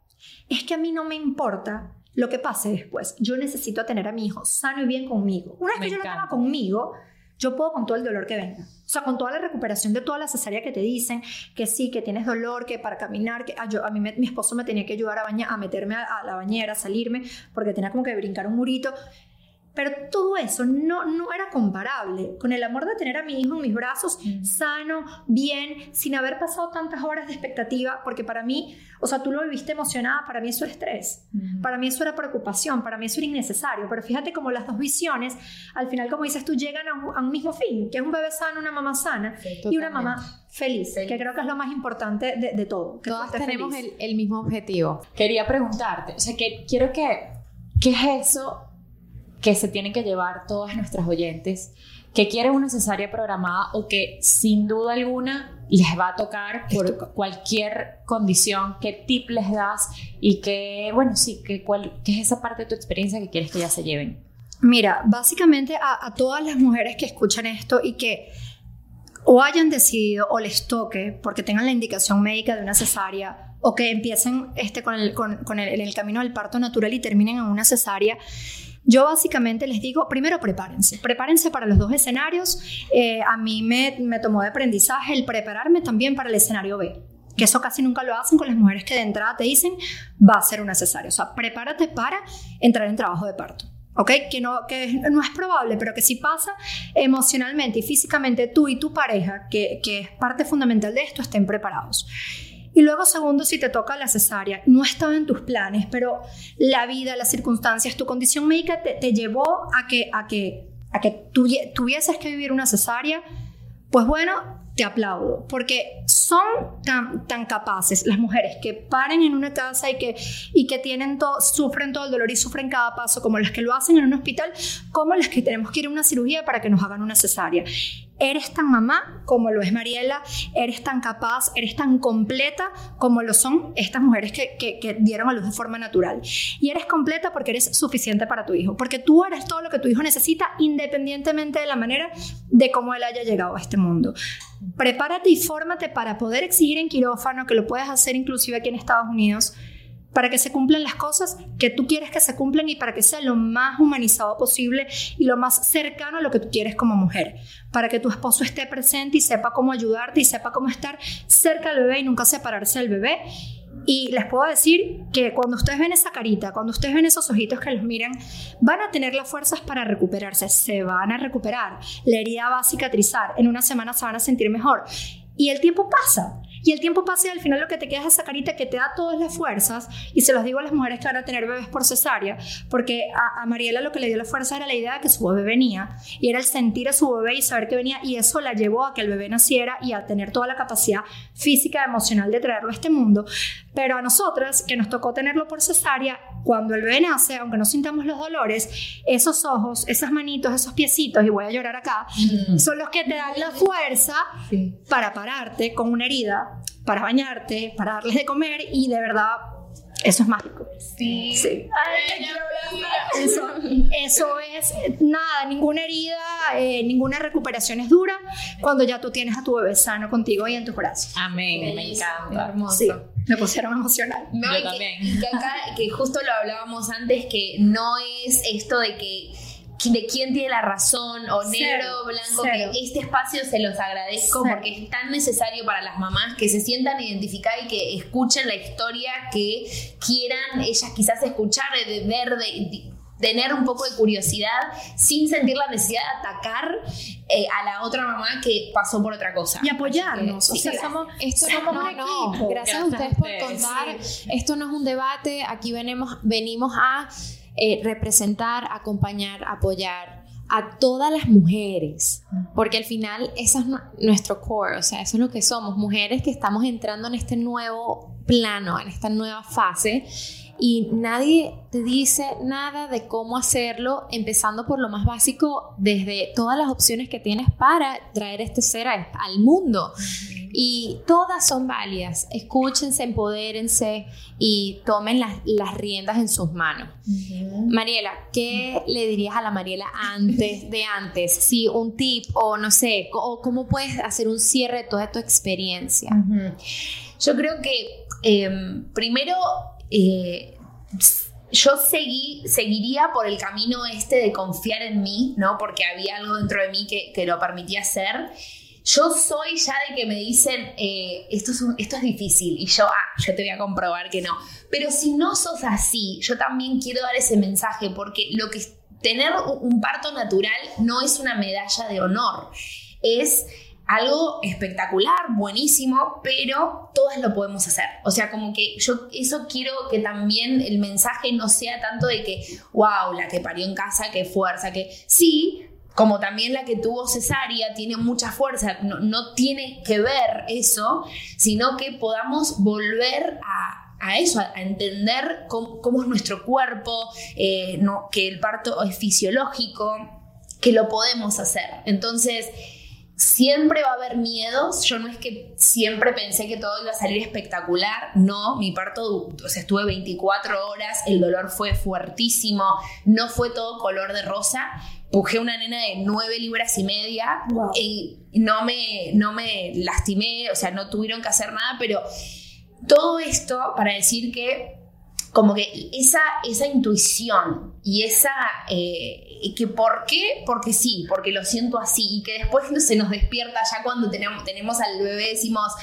es que a mí no me importa lo que pase después. Yo necesito tener a mi hijo sano y bien conmigo. Una vez que yo lo tenga conmigo, yo puedo con todo el dolor que venga. O sea, con toda la recuperación de toda la cesárea que te dicen, que sí, que tienes dolor, que para caminar, que ah, yo, a mí mi esposo me tenía que ayudar a, bañar, a meterme a, a, la bañera, a salirme, porque tenía como que brincar un murito. Pero todo eso no, no era comparable con el amor de tener a mi hijo en mis brazos, mm. sano, bien, sin haber pasado tantas horas de expectativa, porque para mí, o sea, tú lo viviste emocionada, para mí eso era estrés, mm. para mí eso era preocupación, para mí eso era innecesario, pero fíjate como las dos visiones, al final, como dices tú, llegan a un, mismo fin, que es un bebé sano, una mamá sana y una mamá feliz, que creo que es lo más importante de, todo. Que Todas tenemos el, el mismo objetivo. Quería preguntarte, o sea, que quiero que, ¿qué es eso? Que se tienen que llevar todas nuestras oyentes que quieren una cesárea programada o que sin duda alguna les va a tocar por cualquier condición, qué tip les das y que, bueno, sí, que, cuál, es esa parte de tu experiencia que quieres que ya se lleven. Mira, básicamente a, todas las mujeres que escuchan esto y que o hayan decidido o les toque porque tengan la indicación médica de una cesárea o que empiecen este, con, el, con, el, el camino del parto natural y terminen en una cesárea, yo básicamente les digo, primero prepárense, prepárense para los dos escenarios. Eh, a mí me, me tomó de aprendizaje el prepararme también para el escenario B que eso casi nunca lo hacen con las mujeres que de entrada te dicen va a ser una cesárea. O sea, prepárate para entrar en trabajo de parto. ¿Ok? Que no, que no es probable, pero que si pasa emocionalmente y físicamente tú y tu pareja, que, que es parte fundamental de esto, estén preparados. Y luego, segundo, si te toca la cesárea, no estaba en tus planes, pero la vida, las circunstancias, tu condición médica te, llevó a que, a que, a que tuvieses que vivir una cesárea, pues bueno, te aplaudo, porque son tan, tan capaces las mujeres que paren en una casa y que, y que tienen todo, sufren todo el dolor y sufren cada paso, como las que lo hacen en un hospital, como las que tenemos que ir a una cirugía para que nos hagan una cesárea. Eres tan mamá como lo es Mariela, eres tan capaz, eres tan completa como lo son estas mujeres que, que, dieron a luz de forma natural. Y eres completa porque eres suficiente para tu hijo, porque tú eres todo lo que tu hijo necesita independientemente de la manera de cómo él haya llegado a este mundo. Prepárate y fórmate para poder exigir en quirófano, que lo puedes hacer inclusive aquí en Estados Unidos, para que se cumplan las cosas que tú quieres que se cumplan y para que sea lo más humanizado posible y lo más cercano a lo que tú quieres como mujer, para que tu esposo esté presente y sepa cómo ayudarte y sepa cómo estar cerca del bebé y nunca separarse del bebé. Y les puedo decir que cuando ustedes ven esa carita, cuando ustedes ven esos ojitos que los miran, van a tener las fuerzas para recuperarse, se van a recuperar, la herida va a cicatrizar, en una semana se van a sentir mejor. Y el tiempo pasa. Y el tiempo pasa y al final lo que te queda es esa carita que te da todas las fuerzas. Y se los digo a las mujeres que van a tener bebés por cesárea, porque a, Mariela lo que le dio la fuerza era la idea de que su bebé venía. Y era el sentir a su bebé y saber que venía. Y eso la llevó a que el bebé naciera y a tener toda la capacidad física y emocional de traerlo a este mundo. Pero a nosotras, que nos tocó tenerlo por cesárea, cuando el bebé nace, aunque no sintamos los dolores, esos ojos, esas manitos, esos piecitos, y voy a llorar acá, son los que te dan la fuerza para pararte con una herida para bañarte, para darles de comer y de verdad eso es mágico. Sí. sí. eso, eso, es nada, ninguna herida, eh, ninguna recuperación es dura cuando ya tú tienes a tu bebé sano contigo y en tus brazos. Amén, me encanta. Hermoso. Sí, me pusieron emocional. Yo también. que acá, que justo lo hablábamos antes, que no es esto de que de quién tiene la razón o negro o blanco, que este espacio se los agradezco porque es tan necesario para las mamás que se sientan identificadas y que escuchen la historia que quieran ellas quizás escuchar, de ver, de, tener un poco de curiosidad sin sentir la necesidad de atacar eh, a la otra mamá que pasó por otra cosa. Y apoyarnos. o sea, somos, esto no, no, Gracias, a ustedes por contar. Esto no es un debate. Aquí venimos, venimos a eh, representar, acompañar, apoyar a todas las mujeres, porque al final eso es nuestro core, o sea, eso es lo que somos, mujeres que estamos entrando en este nuevo plano, en esta nueva fase y nadie te dice nada de cómo hacerlo, empezando por lo más básico, desde todas las opciones que tienes para traer este ser al mundo. Y todas son válidas. Escúchense, empodérense y tomen las, riendas en sus manos. Mariela, ¿qué le dirías a la Mariela antes de antes? Si un tip o no sé, o cómo puedes hacer un cierre de toda tu experiencia. Yo creo que em, primero eh, yo seguí, seguiría por el camino este de confiar en mí, ¿no? Porque había algo dentro de mí que, que lo permitía hacer. Yo soy ya de que me dicen, eh, esto, es esto es difícil, y yo, ah, yo te voy a comprobar que no. Pero si no sos así, yo también quiero dar ese mensaje, porque lo que tener un parto natural no es una medalla de honor, es algo espectacular, buenísimo, pero todas lo podemos hacer. O sea, como que yo eso quiero que también el mensaje no sea tanto de que, wow, la que parió en casa, qué fuerza, que sí, como también la que tuvo cesárea tiene mucha fuerza, no, no tiene que ver eso, sino que podamos volver a, eso, a, entender cómo, es nuestro cuerpo, eh, que el parto es fisiológico, que lo podemos hacer. Entonces, siempre va a haber miedos. Yo no es que siempre pensé que todo iba a salir espectacular. No, mi parto, o sea, estuve 24 horas, el dolor fue fuertísimo, no fue todo color de rosa. Pujé una nena de 9 libras y media Wow. y no me, no me lastimé, o sea, no tuvieron que hacer nada, pero todo esto para decir que como que esa, esa intuición y esa, eh, que por qué, porque sí, porque lo siento así, y que después no se nos despierta ya cuando tenemos, tenemos al bebé, decimos,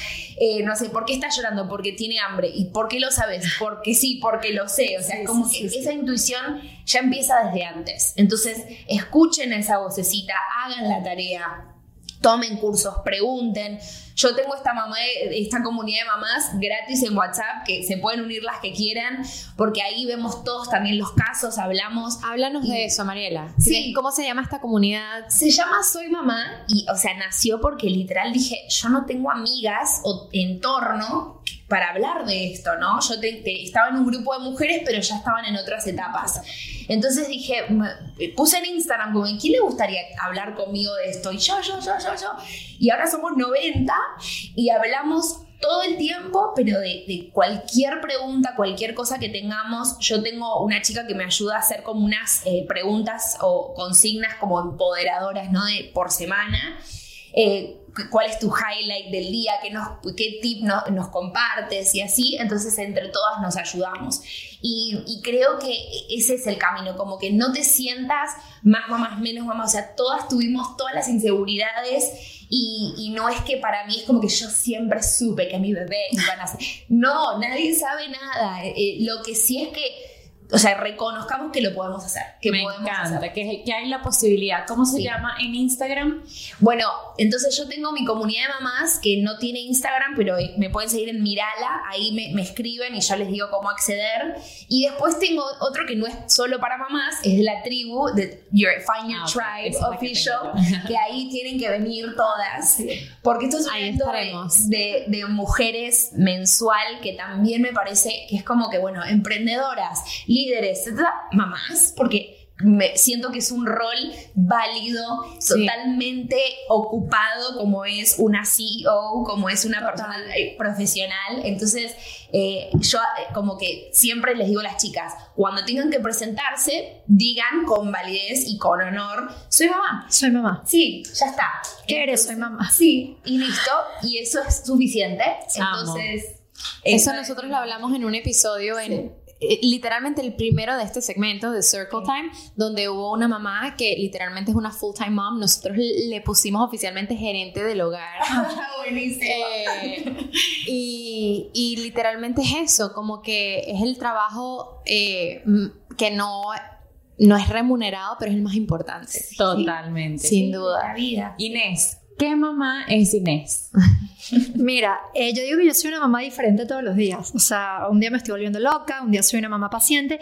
eh, no sé, ¿por qué está llorando? Porque tiene hambre, ¿y por qué lo sabes? Porque sí, porque lo sé, o sea, Sí, como sí, que sí. esa intuición ya empieza desde antes, entonces escuchen esa vocecita, hagan la tarea, tomen cursos, pregunten. Yo tengo esta mamá, esta comunidad de mamás gratis en WhatsApp que se pueden unir las que quieran, porque ahí vemos todos también los casos, hablamos. Háblanos Y- de eso, Mariela. Sí. ¿Cómo se llama esta comunidad? Se llama Soy Mamá y, o sea, nació porque literal dije, yo no tengo amigas o entorno para hablar de esto, ¿no? Yo estaba en un grupo de mujeres, pero ya estaban en otras etapas. Entonces dije, me- puse en Instagram como, ¿quién le gustaría hablar conmigo de esto? Y yo, yo, yo, yo, yo. Y ahora somos 90 y hablamos todo el tiempo, pero de, cualquier pregunta, cualquier cosa que tengamos. Yo tengo una chica que me ayuda a hacer como unas eh, preguntas o consignas como empoderadoras, ¿no? De, por semana. Eh, ¿Cuál es tu highlight del día? ¿Qué, nos, qué tip no- nos compartes? Y así, entonces entre todas nos ayudamos. Y, creo que ese es el camino, como que no te sientas más mamás, menos mamás, o sea, todas tuvimos todas las inseguridades y, no es que para mí es como que yo siempre supe que mi bebé iba a nacer. No, nadie sabe nada. Eh, eh, lo que sí es que, o sea, reconozcamos que lo podemos hacer. Que Me podemos encanta, hacer. que, que hay la posibilidad. ¿Cómo se Sí. llama en Instagram? Bueno, entonces yo tengo mi comunidad de mamás que no tiene Instagram, pero eh, me pueden seguir en Mirala, ahí me, me escriben y yo les digo cómo acceder. Y después tengo otro que no es solo para mamás, es de la tribu, de Your, Find Your Ah, Tribe que Official, tengo que, ahí tienen que venir todas. Porque esto es un evento de, de, de mujeres mensual que también me parece que es como que, bueno, emprendedoras, líderes, mamás, porque me siento que es un rol válido, Sí. totalmente ocupado como es una CEO, como es una Total. persona eh, profesional. Entonces, eh, yo eh, como que siempre les digo a las chicas, cuando tengan que presentarse, digan con validez y con honor, soy mamá. Soy mamá. Sí, ya está. ¿Qué eres? Soy mamá. Sí, y listo, y eso es suficiente. Amo. Entonces, Eso nosotros lo hablamos en un episodio en literalmente el primero de este segmento de Circle Time, donde hubo una mamá que literalmente es una full time mom. Nosotros le pusimos oficialmente gerente del hogar. Buenísimo. Eh, y, y literalmente es eso, como que es el trabajo eh, que no, no es remunerado, pero es el más importante. Totalmente. Sin duda. La vida. Inés, ¿qué mamá es Inés? Mira, eh, yo digo que yo soy una mamá diferente todos los días. O sea, un día me estoy volviendo loca, un día soy una mamá paciente,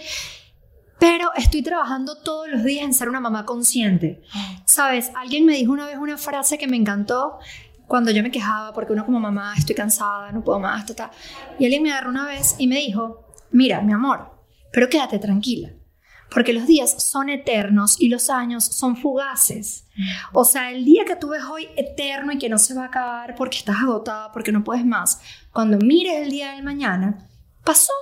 pero estoy trabajando todos los días en ser una mamá consciente. Sabes, alguien me dijo una vez una frase que me encantó cuando yo me quejaba porque uno como mamá estoy cansada, no puedo más, ta, ta. Y alguien me agarró una vez y me dijo, mira, mi amor, pero quédate tranquila. Porque los días son eternos y los años son fugaces. O sea, el día que tú ves hoy eterno y que no se va a acabar porque estás agotada, porque no puedes más, cuando mires el día del mañana, pasó,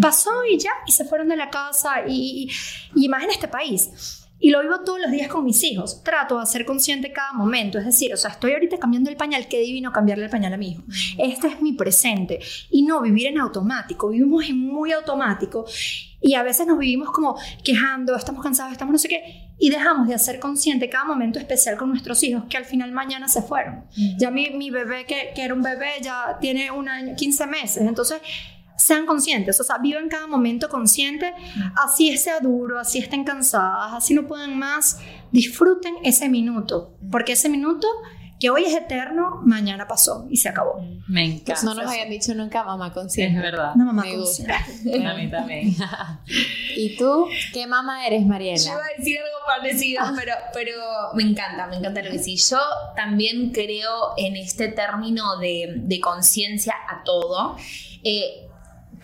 pasó y ya, y se fueron de la casa y, y, y más en este país. Y lo vivo todos los días con mis hijos. Trato de ser consciente cada momento. Es decir, o sea, estoy ahorita cambiando el pañal. Qué divino cambiarle el pañal a mi hijo. Este es mi presente. Y no vivir en automático. Vivimos en muy automático. Y a veces nos vivimos como quejando, estamos cansados, estamos no sé qué, y dejamos de hacer consciente cada momento especial con nuestros hijos que al final mañana se fueron. Ya mi, mi bebé, que, que, era un bebé, ya tiene un año, 15 meses. Entonces, sean conscientes, o sea, vivan cada momento consciente, así sea duro, así estén cansadas, así no puedan más, disfruten ese minuto, porque ese minuto que hoy es eterno, mañana pasó y se acabó. Me encanta. No nos habían dicho nunca mamá consciente. Es verdad. Una mamá Me gusta. consciente. A mí también. ¿Y tú? ¿Qué mamá eres, Yo Mariela? iba a decir algo parecido, pero, pero me encanta, me encanta lo que sí. Yo también creo en este término de, de conciencia a todo. Eh,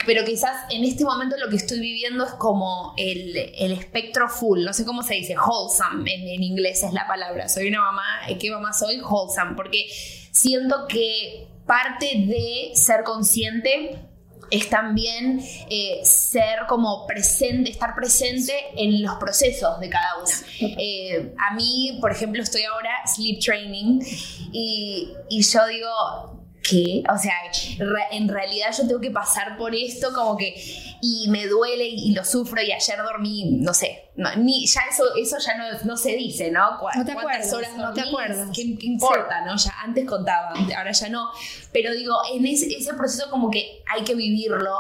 pero quizás en este momento lo que estoy viviendo es como el, el espectro full, no sé cómo se dice, wholesome en, inglés es la palabra. Soy una mamá, eh, ¿qué mamá soy? Wholesome, porque siento que parte de ser consciente es también eh, ser como presente, estar presente en los procesos de cada una. Eh, a mí, por ejemplo, estoy ahora sleep training y, y yo digo, ¿qué? O sea, en realidad yo tengo que pasar por esto como que y me duele y, lo sufro y ayer dormí, no sé, no, ni, ya eso, eso ya no, no se dice, ¿no? Cu- No te ¿Cuántas acuerdas, horas no te acuerdas. ¿Qué, qué importa, no? Ya antes contaba, ahora ya no. Pero digo, en ese, ese proceso como que hay que vivirlo,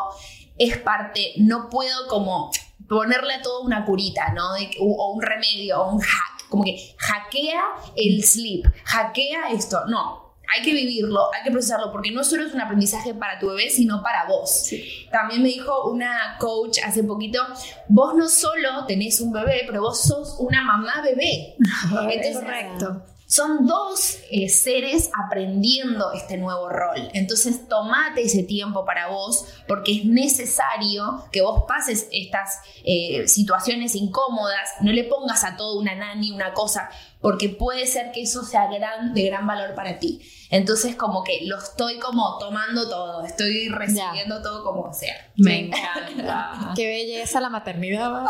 es parte, no puedo como ponerle a todo una curita, ¿no? De o, o un remedio, o un hack, como que hackea el sleep, hackea esto, no. Hay que vivirlo, hay que procesarlo, porque no solo es un aprendizaje para tu bebé, sino para vos. También me dijo una coach hace poquito, vos no solo tenés un bebé, pero vos sos una mamá bebé. Entonces, Correcto. son dos eh, seres aprendiendo este nuevo rol. Entonces, tomate ese tiempo para vos porque es necesario que vos pases estas eh, situaciones incómodas. No le pongas a todo una nani, una cosa, porque puede ser que eso sea gran, de gran valor para ti. Entonces, como que lo estoy como tomando todo, estoy recibiendo todo como sea. Me encanta. Qué belleza la maternidad.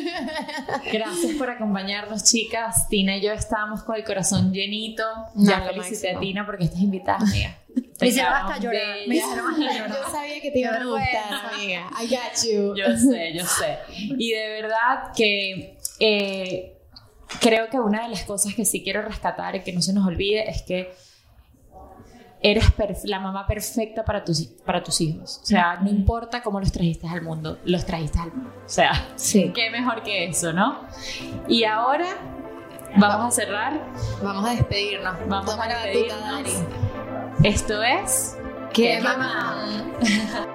Gracias por acompañarnos, chicas. Tina y yo estábamos con el corazón llenito. No, ya lo felicité máximo. a Tina porque estás invitada, amiga. Me hicieron hasta llorar. Me hicieron hasta llorar. Yo sabía que te iban a gustar, amiga. I got you. Yo sé, yo sé. Y de verdad que eh, creo que una de las cosas que sí quiero rescatar y que no se nos olvide es que eres la mamá perfecta para tus, para tus hijos. O sea, no importa cómo los trajiste al mundo, los trajiste al mundo. O sea, Sí. qué mejor que eso, ¿no? Y ahora vamos a cerrar. Vamos a despedirnos. Vamos Toma a despedirnos. Esto es... ¡Qué mamá!